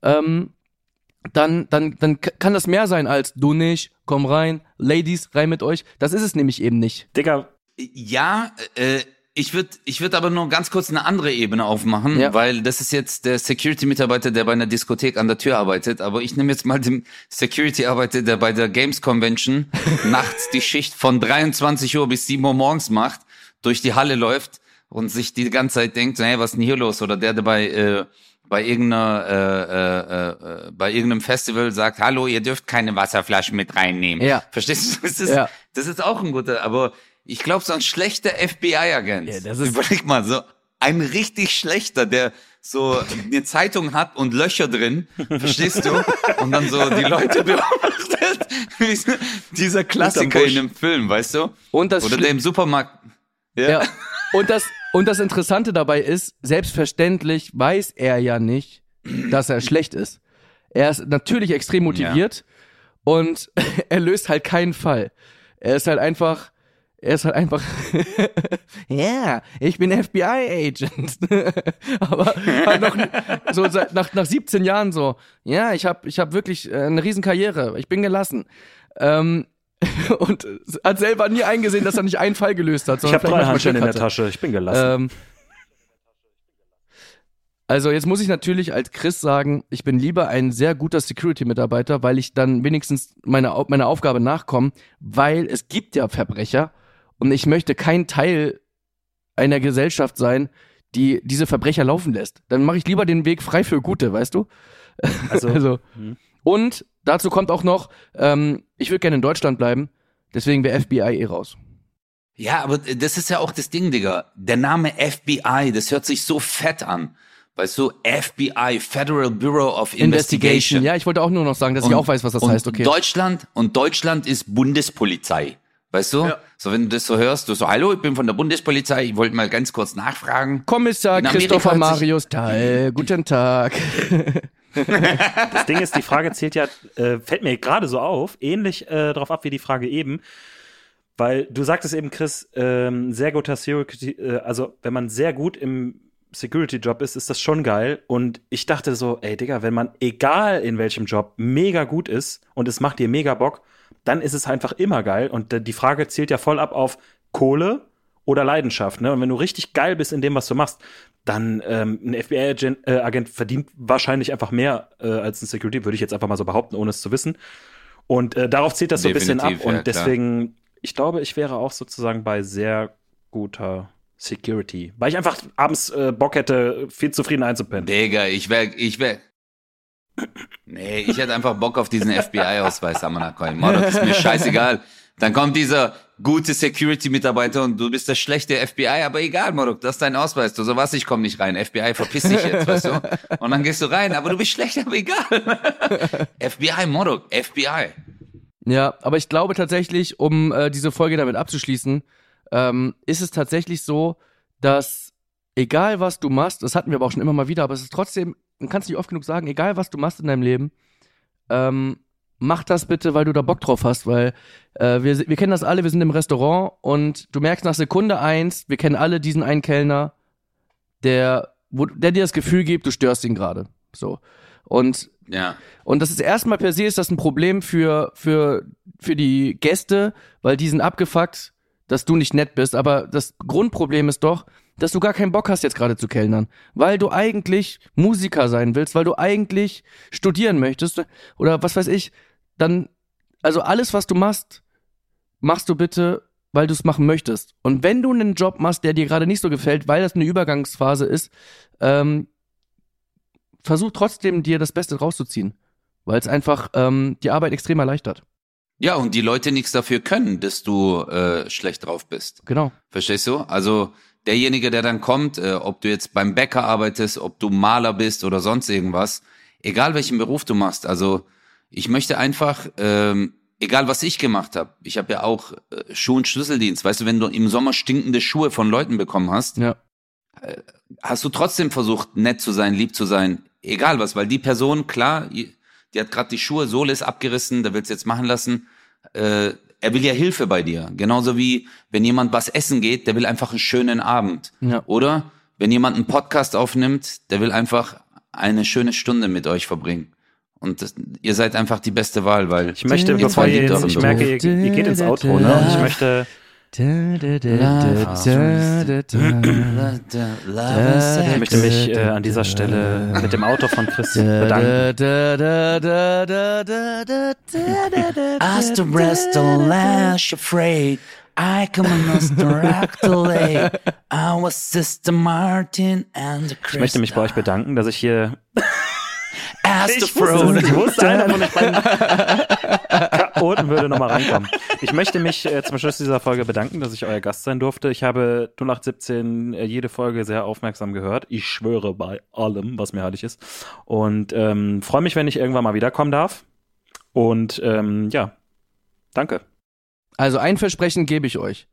ähm, dann, dann, dann kann das mehr sein als du nicht, komm rein, Ladies, rein mit euch. Das ist es nämlich eben nicht. Digga, Ja, äh, ich würde ich würd aber nur ganz kurz eine andere Ebene aufmachen, Ja. weil das ist jetzt der Security-Mitarbeiter, der bei einer Diskothek an der Tür arbeitet. Aber ich nehme jetzt mal den Security-Arbeiter, der bei der Games Convention nachts die Schicht von 23 Uhr bis 7 Uhr morgens macht, durch die Halle läuft und sich die ganze Zeit denkt, hey, was ist denn hier los? Oder der, der bei, äh, bei irgendeiner, äh, äh, äh, bei irgendeinem Festival sagt, hallo, ihr dürft keine Wasserflaschen mit reinnehmen. Ja. Verstehst du? Das ist, Ja. das ist auch ein guter, aber ich glaube, so ein schlechter FBI-Agent. Ja, das ist- Überleg mal, so ein richtig schlechter, der so eine Zeitung hat und Löcher drin, verstehst du? Und dann so die Leute beobachtet. Dieser Klassiker in einem Film, weißt du? Und das Oder der im Supermarkt. Ja. Und das, und das Interessante dabei ist, selbstverständlich weiß er ja nicht, dass er schlecht ist. Er ist natürlich extrem motiviert und er löst halt keinen Fall. Er ist halt einfach, er ist halt einfach, ja, ich bin FBI-Agent. Aber halt noch, so seit, nach, nach 17 Jahren so, ja, ich habe ich hab wirklich äh, eine Riesenkarriere, ich bin gelassen. Ähm, und hat selber nie eingesehen, dass er nicht einen Fall gelöst hat. Ich sondern habe vielleicht drei Handschellen in der. Tasche. Ich bin gelassen. Ähm, also jetzt muss ich natürlich als Chris sagen, ich bin lieber ein sehr guter Security-Mitarbeiter, weil ich dann wenigstens meiner meiner Aufgabe nachkomme, weil es gibt ja Verbrecher und ich möchte kein Teil einer Gesellschaft sein, die diese Verbrecher laufen lässt. Dann mache ich lieber den Weg frei für Gute, weißt du? Also, Also, hm. Und dazu kommt auch noch, ähm, ich würde gerne in Deutschland bleiben, deswegen wäre FBI eh raus. Ja, aber das ist ja auch das Ding, Digga. Der Name FBI, das hört sich so fett an. Weißt du, FBI, Federal Bureau of Investigation. Ja, ich wollte auch nur noch sagen, dass ich auch weiß, was das und heißt, okay. Deutschland und Deutschland ist Bundespolizei. Weißt du? Ja. So, wenn du das so hörst, du so, hallo, ich bin von der Bundespolizei, ich wollte mal ganz kurz nachfragen. Kommissar Christopher Marius Teil, guten Tag. Das Ding ist, die Frage zählt ja, äh, fällt mir gerade so auf, ähnlich äh, drauf ab wie die Frage eben. Weil du sagtest eben, Chris, ähm, sehr guter Security, äh, also wenn man sehr gut im Security-Job ist, ist das schon geil. Und ich dachte so, ey Digga, wenn man egal in welchem Job mega gut ist und es macht dir mega Bock, dann ist es einfach immer geil. Und die Frage zielt ja voll ab auf Kohle oder Leidenschaft. Ne? Und wenn du richtig geil bist in dem, was du machst, dann ähm, ein FBI-Agent äh, Agent verdient wahrscheinlich einfach mehr äh, als ein Security, würde ich jetzt einfach mal so behaupten, ohne es zu wissen. Und äh, darauf zielt das so ein bisschen ab. Definitiv, ja, Und deswegen, ich glaube, ich wäre auch sozusagen bei sehr guter Security. Weil ich einfach abends äh, Bock hätte, viel zufrieden einzupennen. Digga, ich wär, ich wär. Nee, ich hätte einfach Bock auf diesen FBI-Ausweis, Amanakoy. Mordok ist mir scheißegal. Dann kommt dieser gute Security-Mitarbeiter und du bist der schlechte FBI, aber egal, Mordok, das ist dein Ausweis. Du so was, ich komm nicht rein. FBI, verpiss dich jetzt, weißt du? Und dann gehst du rein, aber du bist schlecht, aber egal. FBI, Mordok, FBI. Ja, aber ich glaube tatsächlich, um äh, diese Folge damit abzuschließen, ähm, ist es tatsächlich so, dass egal was du machst, das hatten wir aber auch schon immer mal wieder, aber es ist trotzdem, man kann es nicht oft genug sagen, egal was du machst in deinem Leben, ähm, mach das bitte, weil du da Bock drauf hast, weil äh, wir, wir kennen das alle, wir sind im Restaurant und du merkst nach Sekunde eins, wir kennen alle diesen einen Kellner, der, wo, der dir das Gefühl gibt, du störst ihn gerade. So. Und Ja. und das ist erstmal per se ist das ein Problem für, für, für die Gäste, weil die sind abgefuckt, dass du nicht nett bist. Aber das Grundproblem ist doch, dass du gar keinen Bock hast, jetzt gerade zu kellnern. Weil du eigentlich Musiker sein willst, weil du eigentlich studieren möchtest oder was weiß ich. Dann, also alles, was du machst, machst du bitte, weil du es machen möchtest. Und wenn du einen Job machst, der dir gerade nicht so gefällt, weil das eine Übergangsphase ist, ähm, versuch trotzdem dir das Beste rauszuziehen, weil es einfach ähm, die Arbeit extrem erleichtert. Ja, und die Leute nichts dafür können, dass du äh, schlecht drauf bist. Genau. Verstehst du? Also derjenige, der dann kommt, äh, ob du jetzt beim Bäcker arbeitest, ob du Maler bist oder sonst irgendwas, egal welchen Beruf du machst, also ich möchte einfach, ähm, egal was ich gemacht habe, ich habe ja auch äh, Schuh- und Schlüsseldienst, weißt du, wenn du im Sommer stinkende Schuhe von Leuten bekommen hast, Ja. hast du trotzdem versucht, nett zu sein, lieb zu sein, egal was, weil die Person, klar, die hat gerade die Schuhe, Sohle ist abgerissen, der will's jetzt machen lassen. Äh, er will ja Hilfe bei dir. Genauso wie, wenn jemand was essen geht, der will einfach einen schönen Abend. Ja. Oder wenn jemand einen Podcast aufnimmt, der will einfach eine schöne Stunde mit euch verbringen. Und das, ihr seid einfach die beste Wahl, weil Ich möchte, bevor zwei ihr jetzt, ich merke, ihr, ihr geht ins Outro, ne? Und ich möchte. Ich möchte mich äh, an dieser Stelle mit dem Auto von Chris bedanken. Rest afraid, I come on. I was Sister Martin and the Ich möchte mich bei euch bedanken, dass ich hier As the Ich wusste, throne. es, ich wusste einer von euch beiden Chaoten würde nochmal reinkommen. Ich möchte mich äh, zum Schluss dieser Folge bedanken, dass ich euer Gast sein durfte. Ich habe 0817 äh, jede Folge sehr aufmerksam gehört. Ich schwöre bei allem, was mir heilig ist. Und ähm, freue mich, wenn ich irgendwann mal wiederkommen darf. Und ähm, ja, danke. Also ein Versprechen gebe ich euch.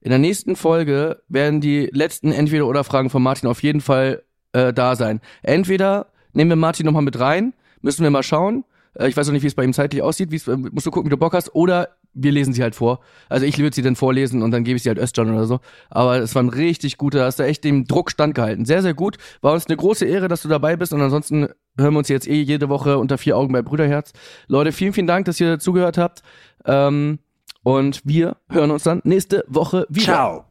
In der nächsten Folge werden die letzten Entweder-Oder-Fragen von Martin auf jeden Fall äh, da sein. Entweder nehmen wir Martin nochmal mit rein, müssen wir mal schauen. Äh, ich weiß noch nicht, wie es bei ihm zeitlich aussieht, wie's, äh, musst du gucken, wie du Bock hast. Oder wir lesen sie halt vor. Also ich würde sie dann vorlesen und dann gebe ich sie halt Özcan oder so. Aber es war ein richtig guter, hast du echt dem Druck standgehalten. Sehr, sehr gut. War uns eine große Ehre, dass du dabei bist und ansonsten hören wir uns jetzt eh jede Woche unter vier Augen bei Brüderherz. Leute, vielen, vielen Dank, dass ihr zugehört habt. Ähm, und wir hören uns dann nächste Woche wieder. Ciao.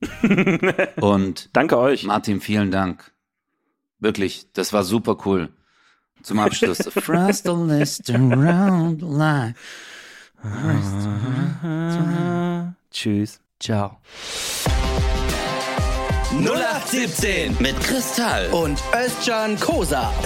Und Danke euch. Martin, vielen Dank. Wirklich, das war super cool. Zum Abschluss. Frost the list around the line. Tschüss. Ciao. 0817 mit Kristall. und Özcan Kosa.